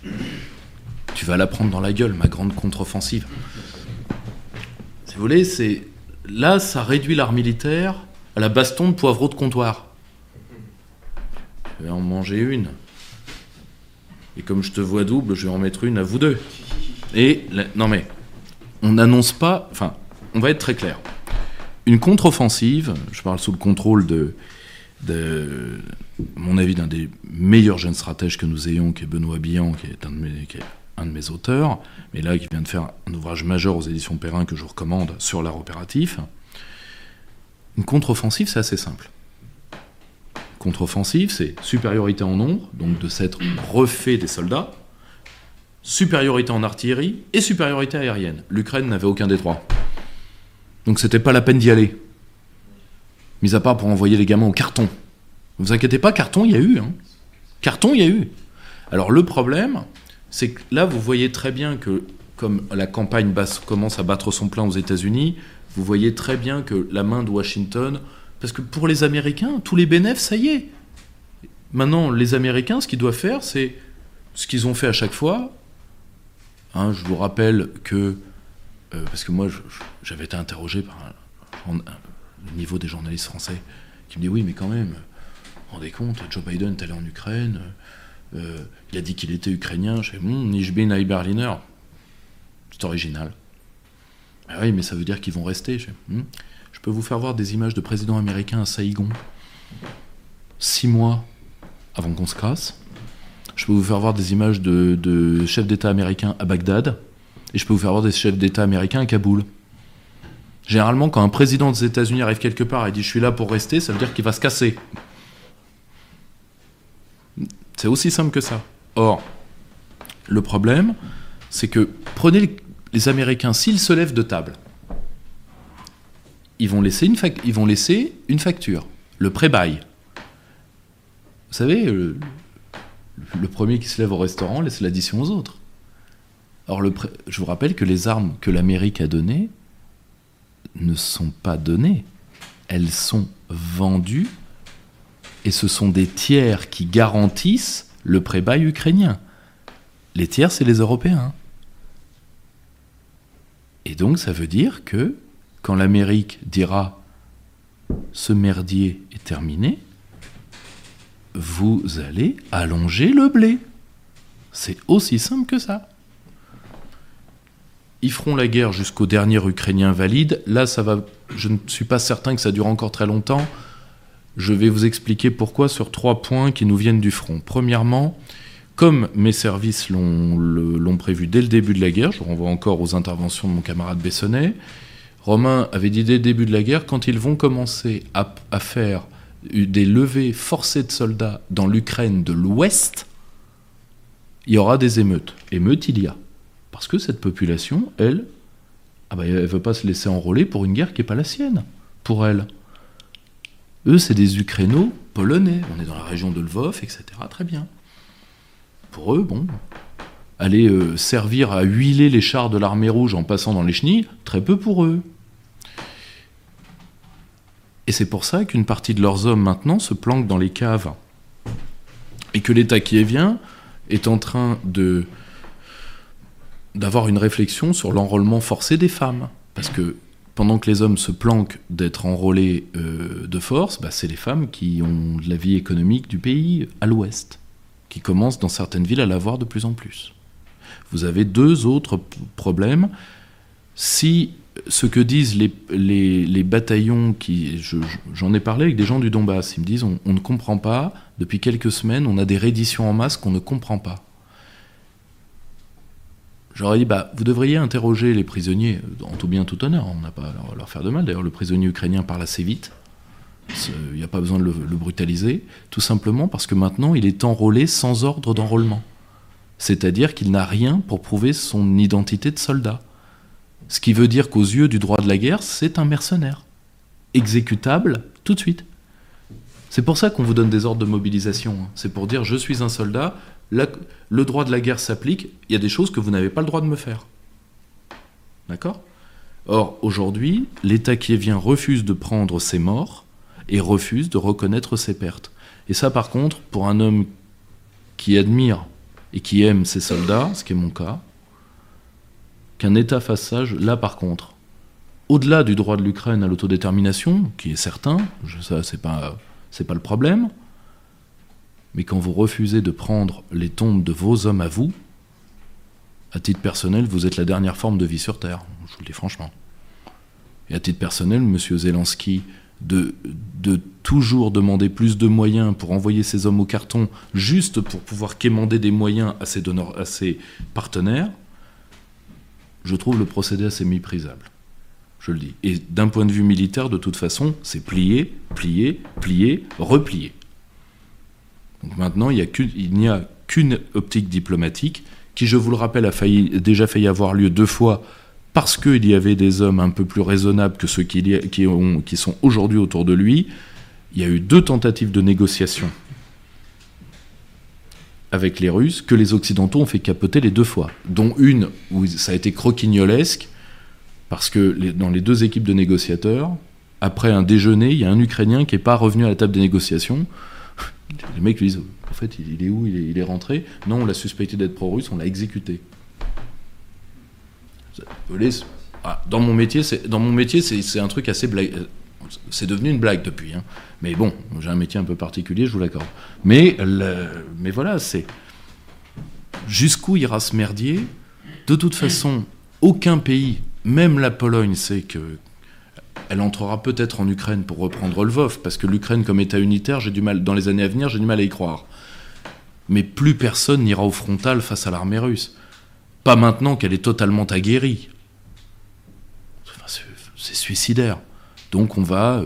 Tu vas la prendre dans la gueule, ma grande contre-offensive. Si vous voulez, c'est là, ça réduit l'art militaire à la baston de poivreau de comptoir. Je vais en manger une. Et comme je te vois double, je vais en mettre une à vous deux. Et non mais, on n'annonce pas. Enfin, on va être très clair une contre-offensive, je parle sous le contrôle de, de mon avis, d'un des meilleurs jeunes stratèges que nous ayons, qui est Benoît Billan, qui est un de mes, un de mes auteurs, mais là qui vient de faire un ouvrage majeur aux éditions Perrin que je vous recommande sur l'art opératif. Une contre-offensive, c'est assez simple. Contre-offensive, c'est supériorité en nombre, donc de s'être refait des soldats, supériorité en artillerie et supériorité aérienne. L'Ukraine n'avait aucun des trois. Donc c'était pas la peine d'y aller. Mis à part pour envoyer les gamins au carton. Ne vous inquiétez pas, carton, il y a eu. Hein. Carton, il y a eu. Alors le problème, c'est que là, vous voyez très bien que, comme la campagne basse commence à battre son plein aux États-Unis, vous voyez très bien que la main de Washington, parce que pour les Américains, tous les bénéfices, ça y est. Maintenant, les Américains, ce qu'ils doivent faire, c'est ce qu'ils ont fait à chaque fois. Hein, je vous rappelle que euh, parce que moi, j'avais été interrogé par le niveau des journalistes français qui me dit oui, mais quand même, rendez compte, Joe Biden est allé en Ukraine, euh, il a dit qu'il était ukrainien, je fais, hm, ich bin ein Berliner. C'est original. Ah oui, mais ça veut dire qu'ils vont rester. Je, hmm. je peux vous faire voir des images de présidents américains à Saïgon, six mois avant qu'on se casse. Je peux vous faire voir des images de, de chefs d'État américains à Bagdad et je peux vous faire voir des chefs d'État américains à Kaboul. Généralement, quand un président des États-Unis arrive quelque part et dit je suis là pour rester, ça veut dire qu'il va se casser. C'est aussi simple que ça. Or, le problème, c'est que prenez les Américains, s'ils se lèvent de table, ils vont laisser une, facture, le pré-bail. Vous savez, le premier qui se lève au restaurant laisse l'addition aux autres. Or, je vous rappelle que les armes que l'Amérique a données ne sont pas données. Elles sont vendues et ce sont des tiers qui garantissent le pré-bail ukrainien. Les tiers, c'est les Européens. Et donc ça veut dire que quand l'Amérique dira ce merdier est terminé, vous allez allonger le blé. C'est aussi simple que ça. Ils feront la guerre jusqu'au dernier Ukrainien valide. Là, ça va. Je ne suis pas certain que ça dure encore très longtemps. Je vais vous expliquer pourquoi sur trois points qui nous viennent du front. Premièrement, comme mes services l'ont prévu dès le début de la guerre, je renvoie encore aux interventions de mon camarade Bessonnet, Romain avait dit dès le début de la guerre, quand ils vont commencer à, à faire des levées forcées de soldats dans l'Ukraine de l'Ouest, il y aura des émeutes. Émeutes, il y a. Parce que cette population, elle, ah bah, elle ne veut pas se laisser enrôler pour une guerre qui n'est pas la sienne, pour elle. Eux, c'est des Ukrainos polonais. On est dans la région de Lvov, etc. Très bien. Pour eux, bon, aller euh, servir à huiler les chars de l'armée rouge en passant dans les chenilles, très peu pour eux. Et c'est pour ça qu'une partie de leurs hommes maintenant se planquent dans les caves. Et que l'État qui est vient est en train de d'avoir une réflexion sur l'enrôlement forcé des femmes. Parce que pendant que les hommes se planquent d'être enrôlés euh, de force, bah, c'est les femmes qui ont de la vie économique du pays à l'ouest, qui commencent dans certaines villes à l'avoir de plus en plus. Vous avez deux autres problèmes. Si ce que disent les, les, bataillons qui. J'en ai parlé avec des gens du Donbass, ils me disent on, ne comprend pas, depuis quelques semaines, on a des redditions en masse qu'on ne comprend pas. J'aurais dit, bah, vous devriez interroger les prisonniers, en tout bien, tout honneur, on n'a pas à leur faire de mal. D'ailleurs, le prisonnier ukrainien parle assez vite, il n'y a pas besoin de le, le, brutaliser, tout simplement parce que maintenant, il est enrôlé sans ordre d'enrôlement. C'est-à-dire qu'il n'a rien pour prouver son identité de soldat. Ce qui veut dire qu'aux yeux du droit de la guerre, c'est un mercenaire, exécutable tout de suite. C'est pour ça qu'on vous donne des ordres de mobilisation. Hein. C'est pour dire je suis un soldat, le droit de la guerre s'applique, il y a des choses que vous n'avez pas le droit de me faire. D'accord? Or, aujourd'hui, l'État qui vient refuse de prendre ses morts et refuse de reconnaître ses pertes. Et ça, par contre, pour un homme qui admire et qui aime ses soldats, ce qui est mon cas, qu'un État fasse ça, là par contre, au-delà du droit de l'Ukraine à l'autodétermination, qui est certain, ça c'est pas, c'est pas le problème, mais quand vous refusez de prendre les tombes de vos hommes à vous, à titre personnel, vous êtes la dernière forme de vie sur Terre, je vous le dis franchement. Et à titre personnel, M. Zelensky, de, de toujours demander plus de moyens pour envoyer ses hommes au carton, juste pour pouvoir quémander des moyens à ses, donneurs, à ses partenaires, je trouve le procédé assez méprisable. Je le dis. Et d'un point de vue militaire, de toute façon, c'est plier, plier, plier, replier. Donc maintenant, il n'y a qu'une optique diplomatique qui, je vous le rappelle, a déjà failli avoir lieu deux fois parce qu'il y avait des hommes un peu plus raisonnables que ceux qui sont aujourd'hui autour de lui. Il y a eu deux tentatives de négociation avec les Russes que les Occidentaux ont fait capoter les deux fois, dont une où ça a été croquignolesque, parce que dans les deux équipes de négociateurs, après un déjeuner, il y a un Ukrainien qui n'est pas revenu à la table des négociations. Les mecs lui disent En fait, il est où il est, rentré? Non, on l'a suspecté d'être pro-russe, on l'a exécuté. Ah, dans mon métier, c'est un truc assez blague. C'est devenu une blague depuis. Hein. Mais bon, j'ai un métier un peu particulier, je vous l'accorde. Mais, mais voilà, c'est. Jusqu'où ira ce merdier? De toute façon, aucun pays, même la Pologne, sait que. Elle entrera peut-être en Ukraine pour reprendre Lvov, parce que l'Ukraine comme État unitaire, j'ai du mal, dans les années à venir, j'ai du mal à y croire. Mais plus personne n'ira au frontal face à l'armée russe. Pas maintenant qu'elle est totalement aguerrie. c'est suicidaire. Donc on va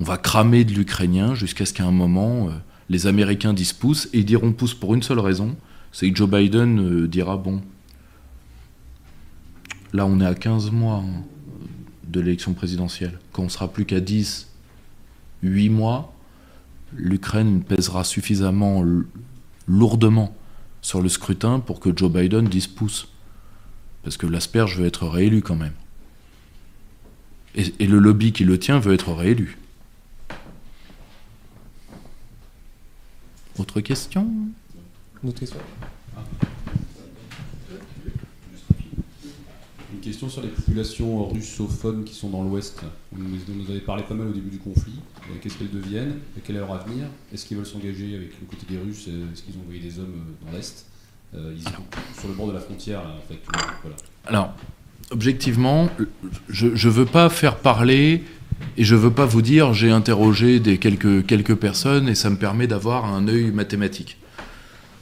on va cramer de l'Ukrainien jusqu'à ce qu'à un moment, euh, les Américains disent pouce, et ils diront pouce pour une seule raison, c'est que Joe Biden euh, dira, bon, là on est à 15 mois hein, de l'élection présidentielle, quand on sera plus qu'à 10, 8 mois, l'Ukraine pèsera suffisamment lourdement sur le scrutin pour que Joe Biden dise pouce. Parce que l'asperge veut être réélu quand même. et le lobby qui le tient veut être réélu. Autre question? Question sur les populations russophones qui sont dans l'Ouest. Vous nous avez parlé pas mal au début du conflit. Euh, qu'est-ce qu'elles deviennent Quel est leur avenir? Est-ce qu'ils veulent s'engager avec le côté des Russes? Est-ce qu'ils ont envoyé des hommes dans l'Est? Ils sont sur le bord de la frontière, en fait. Alors, objectivement, je ne veux pas faire parler et je ne veux pas vous dire j'ai interrogé des quelques, quelques personnes et ça me permet d'avoir un œil mathématique.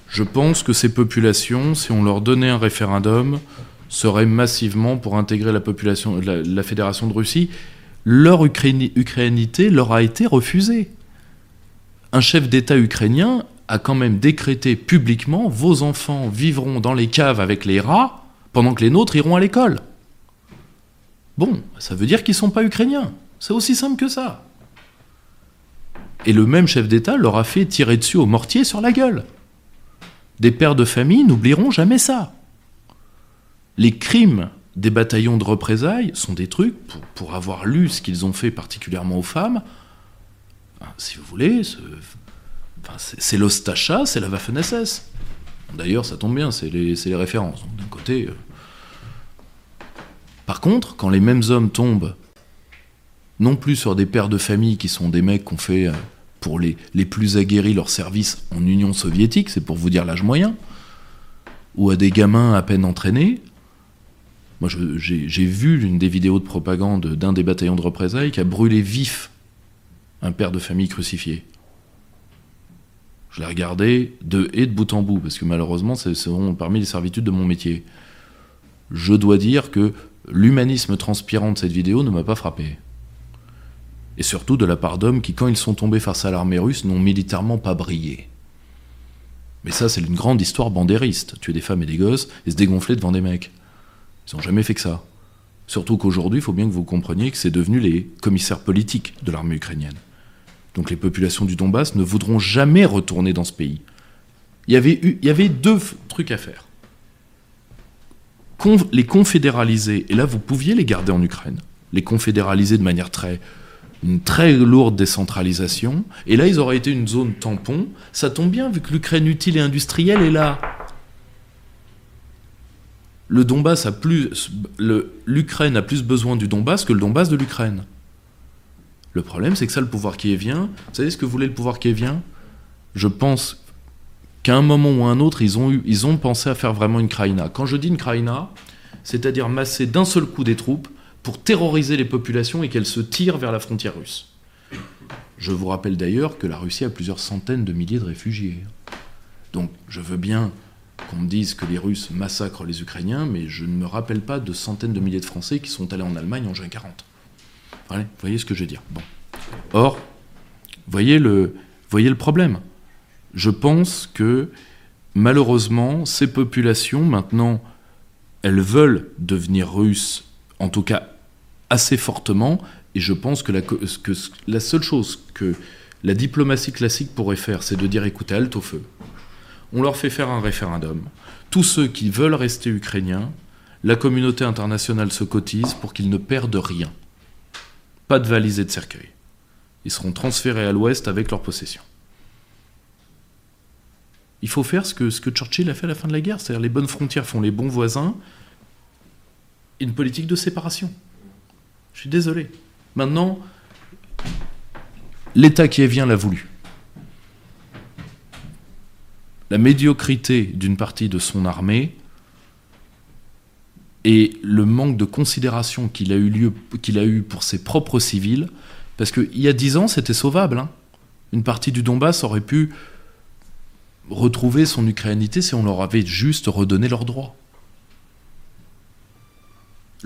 Je pense que ces populations, si on leur donnait un référendum, seraient massivement pour intégrer la population, la, la Fédération de Russie. Leur ukrainité leur a été refusée. Un chef d'État ukrainien a quand même décrété publiquement vos enfants vivront dans les caves avec les rats pendant que les nôtres iront à l'école. Bon, ça veut dire qu'ils ne sont pas ukrainiens. C'est aussi simple que ça. Et le même chef d'État leur a fait tirer dessus au mortier sur la gueule. Des pères de famille n'oublieront jamais ça. Les crimes des bataillons de représailles sont des trucs, pour, avoir lu ce qu'ils ont fait particulièrement aux femmes, si vous voulez, c'est l'Ostacha, c'est la Waffen-SS. D'ailleurs, ça tombe bien, c'est les, références. D'un côté. Euh. Par contre, quand les mêmes hommes tombent non plus sur des pères de famille qui sont des mecs qui ont fait, euh, pour les, les plus aguerris, leur service en Union soviétique, c'est pour vous dire l'âge moyen, ou à des gamins à peine entraînés. Moi, j'ai vu l'une des vidéos de propagande d'un des bataillons de représailles qui a brûlé vif un père de famille crucifié. Je l'ai regardé de et de bout en bout, parce que malheureusement, c'est parmi les servitudes de mon métier. Je dois dire que l'humanisme transpirant de cette vidéo ne m'a pas frappé et surtout de la part d'hommes qui, quand ils sont tombés face à l'armée russe, n'ont militairement pas brillé. Mais ça, c'est une grande histoire bandériste, tuer des femmes et des gosses et se dégonfler devant des mecs. Ils n'ont jamais fait que ça. Surtout qu'aujourd'hui, il faut bien que vous compreniez que c'est devenu les commissaires politiques de l'armée ukrainienne. Donc les populations du Donbass ne voudront jamais retourner dans ce pays. Il y avait, deux trucs à faire. les confédéraliser, et là vous pouviez les garder en Ukraine, les confédéraliser de manière très lourde décentralisation. Et là, ils auraient été une zone tampon. Ça tombe bien, vu que l'Ukraine utile et industrielle est là. Le Donbass a plus, l'Ukraine a plus besoin du Donbass que le Donbass de l'Ukraine. Le problème, c'est que ça, le pouvoir qui est vient, vous savez ce que voulait le pouvoir qui est vient? Je pense qu'à un moment ou à un autre, ils ont, eu, ils ont pensé à faire vraiment une Kraïna. Quand je dis une Kraïna, c'est-à-dire masser d'un seul coup des troupes pour terroriser les populations et qu'elles se tirent vers la frontière russe. Je vous rappelle d'ailleurs que la Russie a plusieurs centaines de milliers de réfugiés. Donc je veux bien qu'on me dise que les Russes massacrent les Ukrainiens, mais je ne me rappelle pas de centaines de milliers de Français qui sont allés en Allemagne en juin 40. vous voyez ce que je veux dire. Or, voyez le, voyez le problème. Je pense que malheureusement, ces populations, maintenant, elles veulent devenir russes, en tout cas assez fortement, et je pense que la, que la seule chose que la diplomatie classique pourrait faire, c'est de dire écoutez, halte au feu. On leur fait faire un référendum. Tous ceux qui veulent rester ukrainiens, la communauté internationale se cotise pour qu'ils ne perdent rien. Pas de valises et de cercueil. Ils seront transférés à l'ouest avec leurs possessions. Il faut faire ce que, ce que Churchill a fait à la fin de la guerre, c'est-à-dire les bonnes frontières font les bons voisins, une politique de séparation. Je suis désolé. Maintenant, l'État qui est vient l'a voulu. La médiocrité d'une partie de son armée et le manque de considération qu'il a eu pour ses propres civils, parce qu'il y a dix ans, c'était sauvable. Hein. Une partie du Donbass aurait pu retrouver son ukrainité si on leur avait juste redonné leurs droits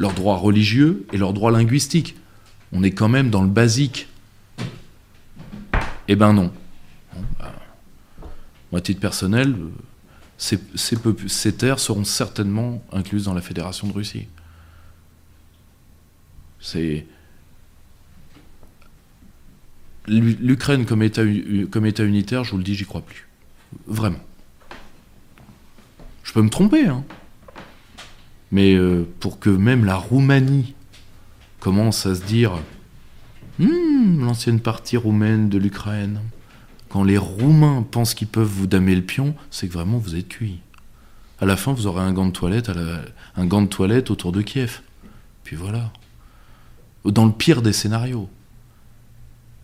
leurs droits religieux et leurs droits linguistiques. On est quand même dans le basique. Eh ben non. Moi, à titre personnel, ces, terres seront certainement incluses dans la Fédération de Russie. C'est. L'Ukraine comme état, comme état unitaire, je vous le dis, j'y crois plus. Vraiment. Je peux me tromper, hein mais euh, pour que même la Roumanie commence à se dire hmm, l'ancienne partie roumaine de l'Ukraine, quand les Roumains pensent qu'ils peuvent vous damer le pion, c'est que vraiment vous êtes cuit. À la fin, vous aurez un gant de toilette, un gant de toilette autour de Kiev. Puis voilà. Dans le pire des scénarios.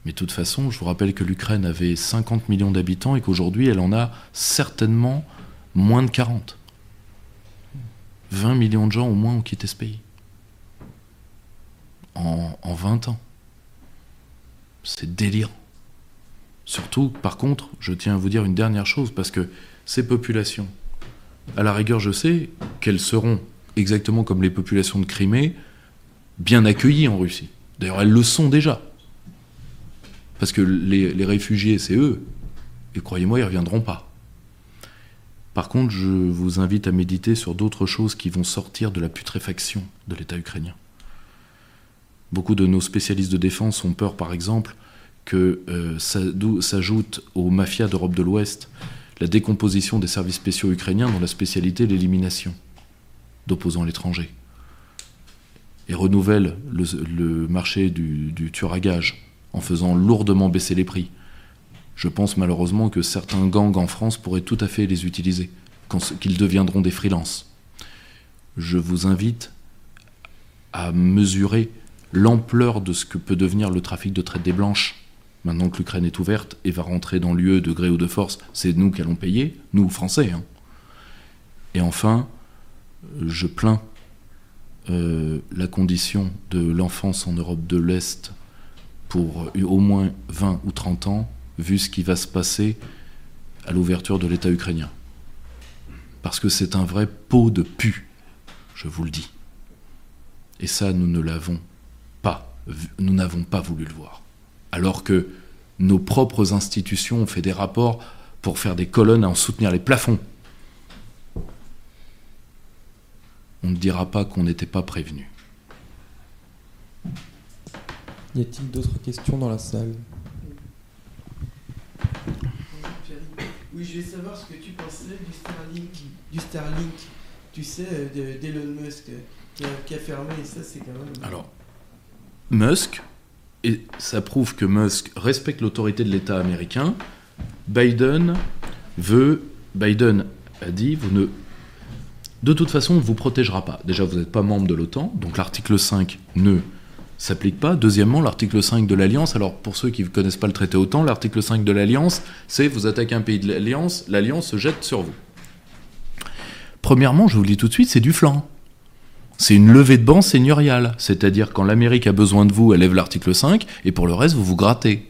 Mais de toute façon, je vous rappelle que l'Ukraine avait 50 millions d'habitants et qu'aujourd'hui, elle en a certainement moins de 40. 20 millions de gens au moins ont quitté ce pays. En, en 20 ans. C'est délirant. Surtout, par contre, je tiens à vous dire une dernière chose, parce que ces populations, à la rigueur, je sais qu'elles seront exactement comme les populations de Crimée, bien accueillies en Russie. D'ailleurs, elles le sont déjà. Parce que les, réfugiés, c'est eux. Et croyez-moi, ils ne reviendront pas. Par contre, je vous invite à méditer sur d'autres choses qui vont sortir de la putréfaction de l'État ukrainien. Beaucoup de nos spécialistes de défense ont peur, par exemple, que euh, s'ajoute aux mafias d'Europe de l'Ouest la décomposition des services spéciaux ukrainiens dont la spécialité l'élimination d'opposants à l'étranger. Et renouvelle le, marché du, du tueur à gage en faisant lourdement baisser les prix. Je pense malheureusement que certains gangs en France pourraient tout à fait les utiliser, qu'ils deviendront des freelances. Je vous invite à mesurer l'ampleur de ce que peut devenir le trafic de traite des blanches maintenant que l'Ukraine est ouverte et va rentrer dans l'UE de gré ou de force, c'est nous qui allons payer, nous Français. Hein. Et enfin, je plains euh, la condition de l'enfance en Europe de l'Est pour au moins 20 ou 30 ans, vu ce qui va se passer à l'ouverture de l'État ukrainien. Parce que c'est un vrai pot de pu, je vous le dis. Et ça, nous ne l'avons pas, nous n'avons pas voulu le voir alors que nos propres institutions ont fait des rapports pour faire des colonnes à en soutenir les plafonds. On ne dira pas qu'on n'était pas prévenu. Y a-t-il d'autres questions dans la salle? Oui, je vais savoir ce que tu pensais du Starlink, du Starlink tu sais, d'Elon Musk, qui a, qui a fermé, et ça c'est quand même... Alors, Musk, et ça prouve que Musk respecte l'autorité de l'État américain. Biden veut, Biden a dit, vous ne, de toute façon, on ne vous protégera pas. Déjà, vous n'êtes pas membre de l'OTAN, donc l'article 5 ne s'applique pas. Deuxièmement, l'article 5 de l'Alliance, alors pour ceux qui ne connaissent pas le traité OTAN, l'article 5 de l'Alliance, c'est vous attaquez un pays de l'Alliance, l'Alliance se jette sur vous. Premièrement, je vous le dis tout de suite, c'est du flanc. C'est une levée de banc seigneuriale, c'est-à-dire quand l'Amérique a besoin de vous, elle lève l'article 5, et pour le reste, vous vous grattez.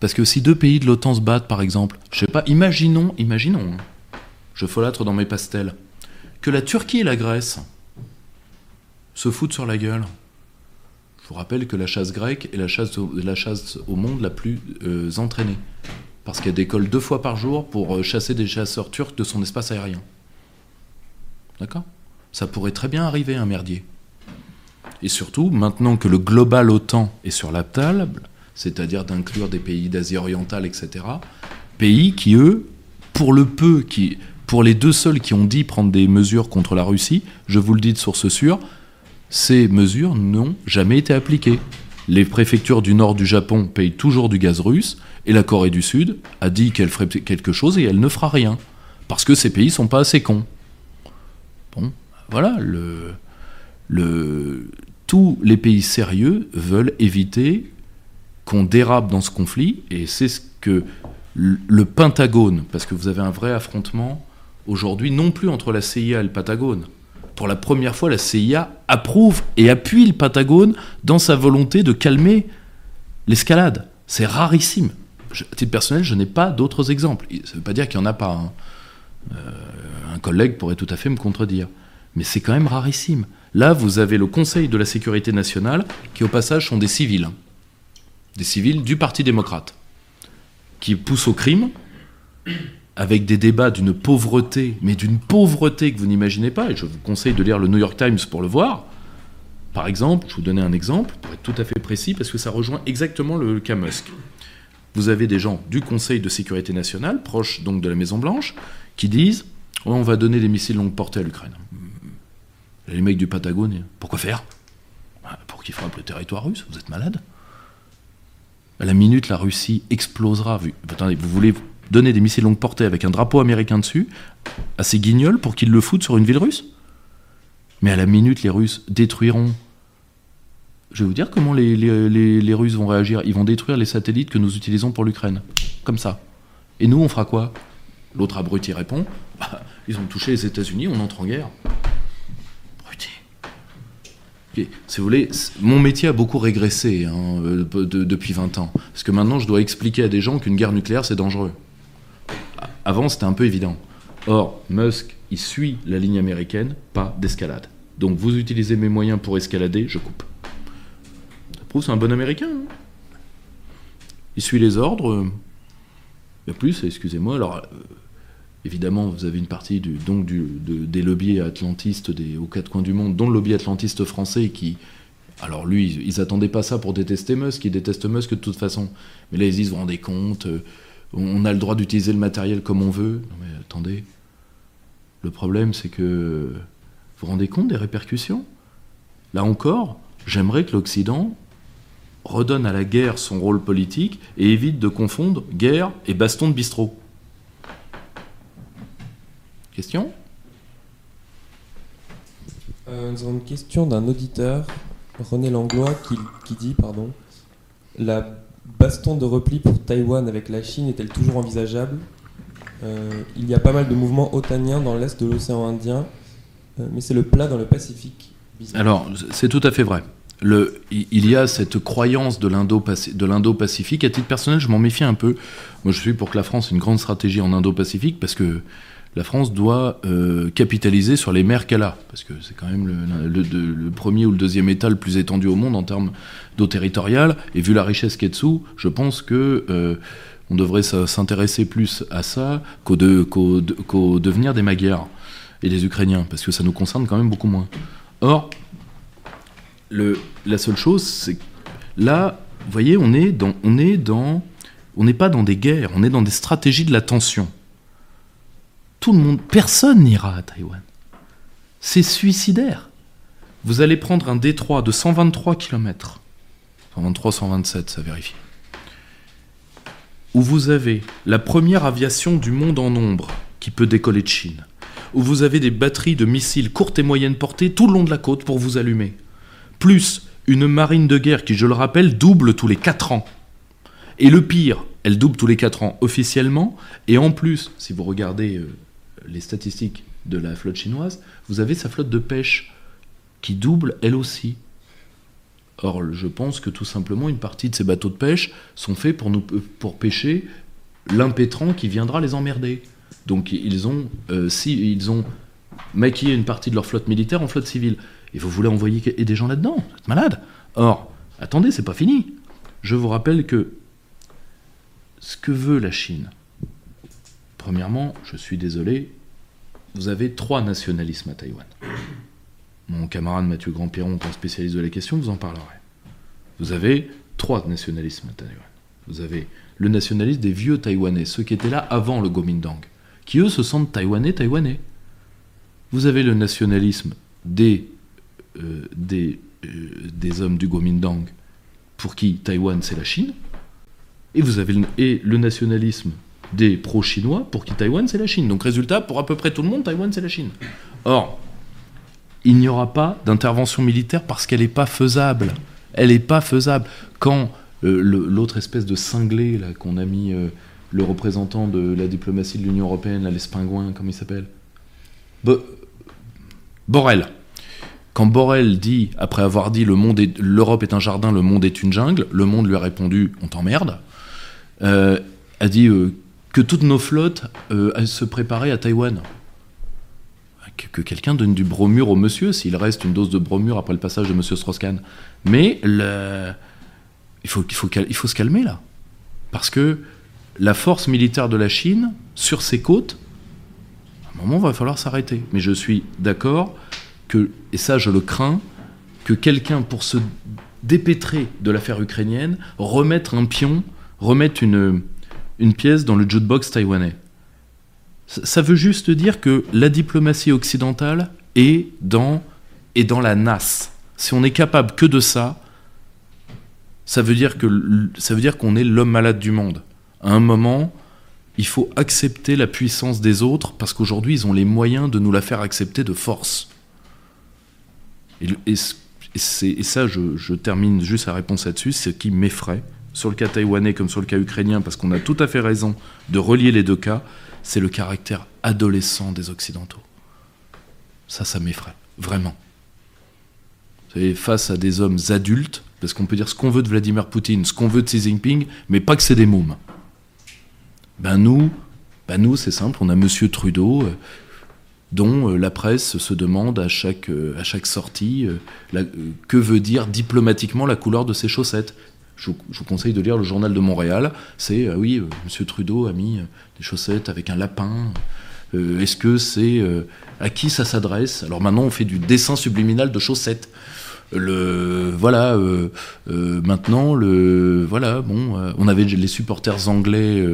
Parce que si deux pays de l'OTAN se battent, par exemple, je sais pas, imaginons, imaginons, hein, je folâtre dans mes pastels, que la Turquie et la Grèce se foutent sur la gueule. Je vous rappelle que la chasse grecque est la chasse au, monde la plus euh, entraînée, parce qu'elle décolle deux fois par jour pour euh, chasser des chasseurs turcs de son espace aérien. D'accord? Ça pourrait très bien arriver, un merdier. Et surtout, maintenant que le global OTAN est sur la table, c'est-à-dire d'inclure des pays d'Asie orientale, etc., pays qui, eux, pour le peu, qui, pour les deux seuls qui ont dit prendre des mesures contre la Russie, je vous le dis de source sûre, ces mesures n'ont jamais été appliquées. Les préfectures du nord du Japon payent toujours du gaz russe, et la Corée du Sud a dit qu'elle ferait quelque chose et elle ne fera rien. Parce que ces pays sont pas assez cons. Bon, voilà, tous les pays sérieux veulent éviter qu'on dérape dans ce conflit, et c'est ce que le Pentagone, parce que vous avez un vrai affrontement aujourd'hui, non plus entre la CIA et le Pentagone. Pour la première fois, la CIA approuve et appuie le Pentagone dans sa volonté de calmer l'escalade. C'est rarissime. à titre personnel, je n'ai pas d'autres exemples. Ça ne veut pas dire qu'il n'y en a pas. Hein. Euh, un collègue pourrait tout à fait me contredire. Mais c'est quand même rarissime. Là, vous avez le Conseil de la sécurité nationale, qui au passage sont des civils. Des civils du Parti démocrate, qui poussent au crime, avec des débats d'une pauvreté, mais d'une pauvreté que vous n'imaginez pas, et je vous conseille de lire le New York Times pour le voir. Par exemple, je vous donner un exemple, pour être tout à fait précis, parce que ça rejoint exactement le cas Musk. Vous avez des gens du Conseil de sécurité nationale, proches donc de la Maison Blanche, qui disent on va donner des missiles longue portée à l'Ukraine. Les mecs du Patagone, pourquoi faire? Bah, Pour qu'ils frappent le territoire russe, vous êtes malade À la minute, la Russie explosera. Vous voulez donner des missiles longue portée avec un drapeau américain dessus à ces guignols pour qu'ils le foutent sur une ville russe? Mais à la minute, les Russes détruiront. Je vais vous dire comment les Russes vont réagir. Ils vont détruire les satellites que nous utilisons pour l'Ukraine. Comme ça. Et nous, on fera quoi? L'autre abruti répond Bah, Ils ont touché les États-Unis, on entre en guerre. Abruti. Si vous voulez, mon métier a beaucoup régressé hein, euh, de- depuis 20 ans. Parce que maintenant, je dois expliquer à des gens qu'une guerre nucléaire, c'est dangereux. Avant, c'était un peu évident. Or, Musk, il suit la ligne américaine, pas d'escalade. Donc, vous utilisez mes moyens pour escalader, je coupe. Ça prouve c'est un bon américain. hein. Il suit les ordres. Il y a plus, excusez-moi. Alors, euh, évidemment, vous avez une partie du, donc du, de- des lobbies atlantistes aux quatre coins du monde, dont le lobby atlantiste français qui. Alors lui, ils, attendaient pas ça pour détester Musk, ils détestent Musk de toute façon. Mais là, ils se disent, vous vous rendez compte, euh, on a le droit d'utiliser le matériel comme on veut. Non mais attendez, le problème c'est que vous vous rendez compte des répercussions? Là encore, j'aimerais que l'Occident redonne à la guerre son rôle politique et évite de confondre guerre et baston de bistrot. Question Euh, nous avons une question d'un auditeur, René Langlois, qui, qui dit pardon, La baston de repli pour Taïwan avec la Chine est-elle toujours envisageable Euh, Il y a pas mal de mouvements otaniens dans l'est de l'océan Indien, euh, mais c'est le plat dans le Pacifique. Bizarre. Alors, c'est tout à fait vrai. Le, il y a cette croyance de l'Indo-Pacifique. À titre personnel, je m'en méfie un peu. Moi, je suis pour que la France ait une grande stratégie en Indo-Pacifique parce que la France doit euh, capitaliser sur les mers qu'elle a. Parce que c'est quand même le, premier ou le deuxième État le plus étendu au monde en termes d'eau territoriale. Et vu la richesse qui est dessous, je pense que euh, on devrait s'intéresser plus à ça qu'au, de- qu'au de- qu'au devenir des Magyars et des Ukrainiens, parce que ça nous concerne quand même beaucoup moins. Or, la seule chose, c'est là, vous voyez, on est on n'est pas dans des guerres, on est dans des stratégies de la tension. Tout le monde, personne n'ira à Taïwan. C'est suicidaire. Vous allez prendre un détroit de 123 km, 123, 127, ça vérifie, où vous avez la première aviation du monde en nombre qui peut décoller de Chine, où vous avez des batteries de missiles courte et moyenne portée tout le long de la côte pour vous allumer plus une marine de guerre qui, je le rappelle, double tous les 4 ans. Et le pire, elle double tous les 4 ans officiellement, et en plus, si vous regardez euh, les statistiques de la flotte chinoise, vous avez sa flotte de pêche qui double elle aussi. Or, je pense que tout simplement, une partie de ces bateaux de pêche sont faits pour, nous, pour pêcher l'impétrant qui viendra les emmerder. Donc, ils ont, euh, si, ils ont maquillé une partie de leur flotte militaire en flotte civile. Et vous voulez envoyer des gens là-dedans? Vous êtes malade? Or, attendez, c'est pas fini. Je vous rappelle que ce que veut la Chine, premièrement, je suis désolé, vous avez trois nationalismes à Taïwan. Mon camarade Mathieu Grandpiron, grand spécialiste de la question, vous en parlerait. Vous avez trois nationalismes à Taïwan. Vous avez le nationalisme des vieux Taïwanais, ceux qui étaient là avant le Kuomintang, qui eux se sentent Taïwanais, Taïwanais. Vous avez le nationalisme des euh, des, euh, des hommes du Kuomintang pour qui Taïwan c'est la Chine, et vous avez et le nationalisme des pro-chinois pour qui Taïwan c'est la Chine. Donc résultat, pour à peu près tout le monde, Taïwan c'est la Chine. Or, il n'y aura pas d'intervention militaire parce qu'elle n'est pas faisable. Elle n'est pas faisable. Quand euh, l'autre espèce de cinglé qu'on a mis, euh, le représentant de la diplomatie de l'Union européenne, là, les Spingouins, comment il s'appelle? Bo- Borrell. Quand Borrell dit, après avoir dit le monde l'Europe est un jardin, le monde est une jungle, le monde lui a répondu on t'emmerde, euh, a dit que toutes nos flottes euh, se préparaient à Taïwan. Que, que quelqu'un donne du bromure au monsieur, s'il reste une dose de bromure après le passage de monsieur Strauss-Kahn. Mais il, faut, il, faut, il se calmer là. Parce que la force militaire de la Chine, sur ses côtes, à un moment, va falloir s'arrêter. Mais je suis d'accord que, et ça je le crains, que quelqu'un, pour se dépêtrer de l'affaire ukrainienne, remettre un pion, remettre une, une pièce dans le jukebox taïwanais. Ça, veut juste dire que la diplomatie occidentale est dans, est dans la nasse. Si on est capable que de ça, ça veut dire que ça veut dire qu'on est l'homme malade du monde. À un moment, il faut accepter la puissance des autres parce qu'aujourd'hui, ils ont les moyens de nous la faire accepter de force. Et, ça, je, je, termine juste la réponse là-dessus, ce qui m'effraie, sur le cas taïwanais comme sur le cas ukrainien, parce qu'on a tout à fait raison de relier les deux cas, c'est le caractère adolescent des Occidentaux. Ça, ça m'effraie, vraiment. Face à des hommes adultes, parce qu'on peut dire ce qu'on veut de Vladimir Poutine, ce qu'on veut de Xi Jinping, mais pas que c'est des mômes. Ben nous, ben nous c'est simple, on a Monsieur Trudeau, euh, dont euh, la presse se demande à chaque, euh, sortie que veut dire diplomatiquement la couleur de ses chaussettes. Je vous, conseille de lire le journal de Montréal. C'est, euh, oui, Monsieur Trudeau a mis des chaussettes avec un lapin. Est-ce que c'est à qui ça s'adresse? Alors maintenant, on fait du dessin subliminal de chaussettes. Le voilà euh, euh, maintenant le voilà bon euh, on avait les supporters anglais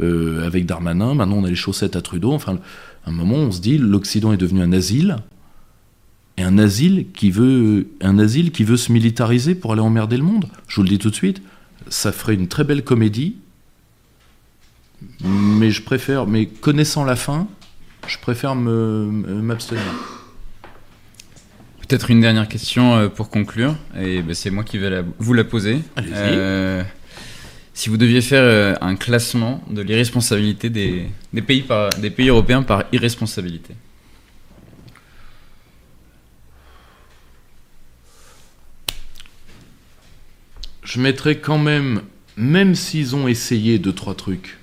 avec Darmanin. Maintenant on a les chaussettes à Trudeau. Enfin à un moment on se dit l'Occident est devenu un asile et un asile qui veut un asile qui veut se militariser pour aller emmerder le monde. Je vous le dis tout de suite ça ferait une très belle comédie. Mais je préfère mais connaissant la fin je préfère m'abstenir. Peut-être une dernière question euh, pour conclure, et ben, c'est moi qui vais la, vous la poser. Euh, si vous deviez faire euh, un classement de l'irresponsabilité des, des, pays par, des pays européens par irresponsabilité. Je mettrais quand même, même s'ils ont essayé deux, trois trucs,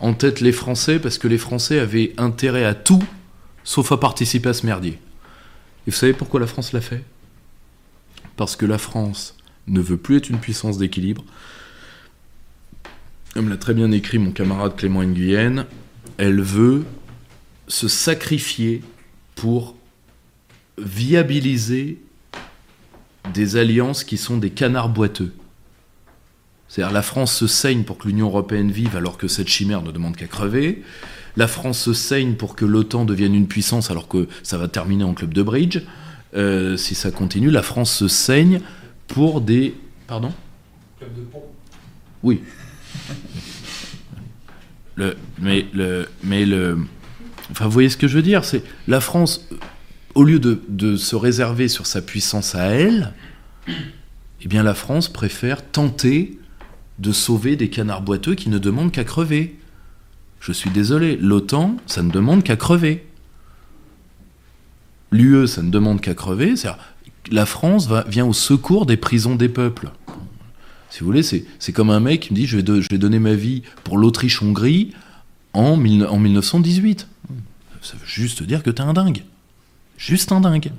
en tête les Français, parce que les Français avaient intérêt à tout, sauf à participer à ce merdier. Et vous savez pourquoi la France l'a fait? Parce que la France ne veut plus être une puissance d'équilibre. Comme l'a très bien écrit mon camarade Clément Nguyen, elle veut se sacrifier pour viabiliser des alliances qui sont des canards boiteux. C'est-à-dire la France se saigne pour que l'Union européenne vive alors que cette chimère ne demande qu'à crever. La France se saigne pour que l'OTAN devienne une puissance alors que ça va terminer en club de bridge. Euh, si ça continue, la France se saigne pour des... Pardon? Club de pont. Oui. Le, mais le... Mais le... Enfin, vous voyez ce que je veux dire C'est la France, au lieu de, se réserver sur sa puissance à elle, eh bien la France préfère tenter de sauver des canards boiteux qui ne demandent qu'à crever. Je suis désolé, l'OTAN, ça ne demande qu'à crever. L'UE, ça ne demande qu'à crever. La France vient au secours des prisons des peuples. Si vous voulez, c'est comme un mec qui me dit je vais, donner ma vie pour l'Autriche-Hongrie en, en 1918. Ça veut juste dire que t'es un dingue. Juste un dingue.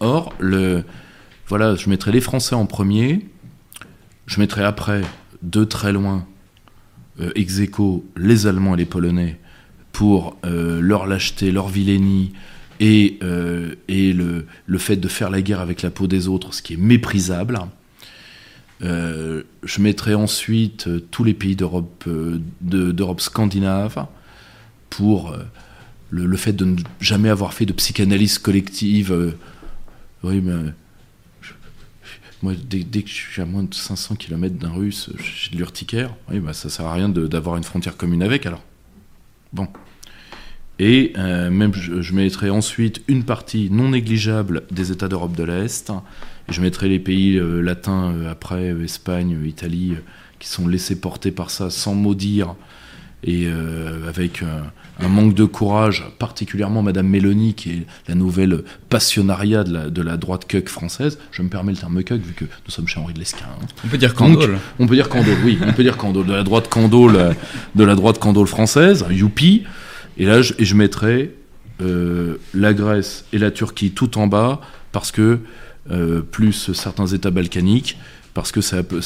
Or, le, voilà, je mettrai les Français en premier. Je mettrai après, de très loin, euh, ex aequo les Allemands et les Polonais pour euh, leur lâcheté, leur vilainie et, euh, le, fait de faire la guerre avec la peau des autres, ce qui est méprisable. Je mettrai ensuite tous les pays d'Europe d'Europe scandinave pour le, fait de ne jamais avoir fait de psychanalyse collective. oui, mais moi, dès, dès, que je suis à moins de 500 km d'un russe, j'ai de l'urticaire. Oui, bah, ça sert à rien d'avoir une frontière commune avec, alors. Bon. Et euh, même, je, je, mettrai ensuite une partie non négligeable des États d'Europe de l'Est. Et je mettrai les pays euh, latins euh, après, Espagne, Italie, qui sont laissés porter par ça sans maudire et euh, avec un, un, manque de courage, particulièrement Madame Mélanie, qui est la nouvelle passionnariat de la, de la droite cuck française. Je me permets le terme cuck vu que nous sommes chez Henri de Lesquin. Hein. On peut dire candole. on peut dire candole, oui, on peut dire candole. De la droite candole, de la droite candole française, youpi. Et là, je, et je mettrai euh, la Grèce et la Turquie tout en bas, parce que euh, plus certains États balkaniques, parce que c'est à, peu,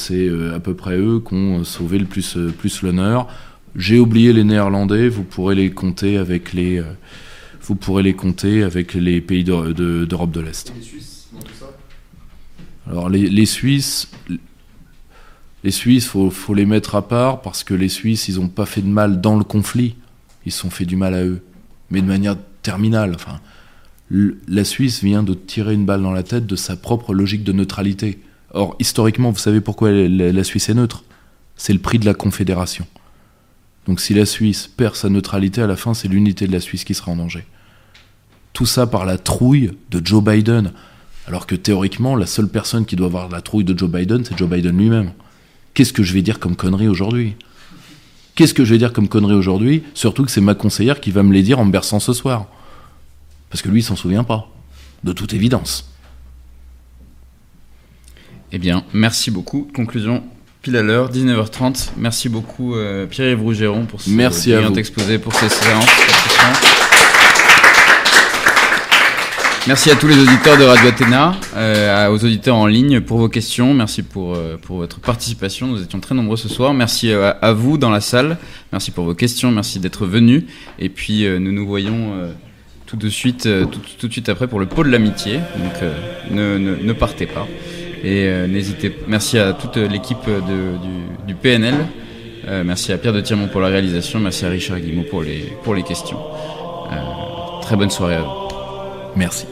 à peu près eux qui ont sauvé le plus, plus l'honneur. J'ai oublié les Néerlandais, vous pourrez les compter avec les, euh, vous pourrez les compter avec les pays d'Europe de, l'Est. Les Suisses, tout ça? Alors les, les, Suisses, les Suisses, faut, faut les mettre à part parce que les Suisses, ils n'ont pas fait de mal dans le conflit, ils se sont fait du mal à eux, mais de manière terminale. Enfin, la Suisse vient de tirer une balle dans la tête de sa propre logique de neutralité. Or, historiquement, vous savez pourquoi la Suisse est neutre? C'est le prix de la confédération. Donc si la Suisse perd sa neutralité à la fin, c'est l'unité de la Suisse qui sera en danger. Tout ça par la trouille de Joe Biden. Alors que théoriquement, la seule personne qui doit avoir la trouille de Joe Biden, c'est Joe Biden lui-même. Qu'est-ce que je vais dire comme connerie aujourd'hui? Qu'est-ce que je vais dire comme connerie aujourd'hui? Surtout que c'est ma conseillère qui va me les dire en me berçant ce soir. Parce que lui, il s'en souvient pas. De toute évidence. Eh bien, merci beaucoup. Conclusion pile à l'heure, 19h30. Merci beaucoup euh, Pierre-Yves Rougeron pour ce Merci à brillant exposé, pour ces séances. Merci à tous les auditeurs de Radio Athéna, euh, aux auditeurs en ligne pour vos questions. Merci pour, euh, pour votre participation. Nous étions très nombreux ce soir. Merci à vous dans la salle. Merci pour vos questions. Merci d'être venus. Et puis nous nous voyons tout de suite, tout, tout de suite après pour le pot de l'amitié. Donc ne, ne, ne partez pas. Et euh, n'hésitez. Merci à toute l'équipe de- du, PNL. Euh, merci à Pierre de Tirmont pour la réalisation. Merci à Richard Guimau pour les, pour les questions. Euh, très bonne soirée à vous. Merci.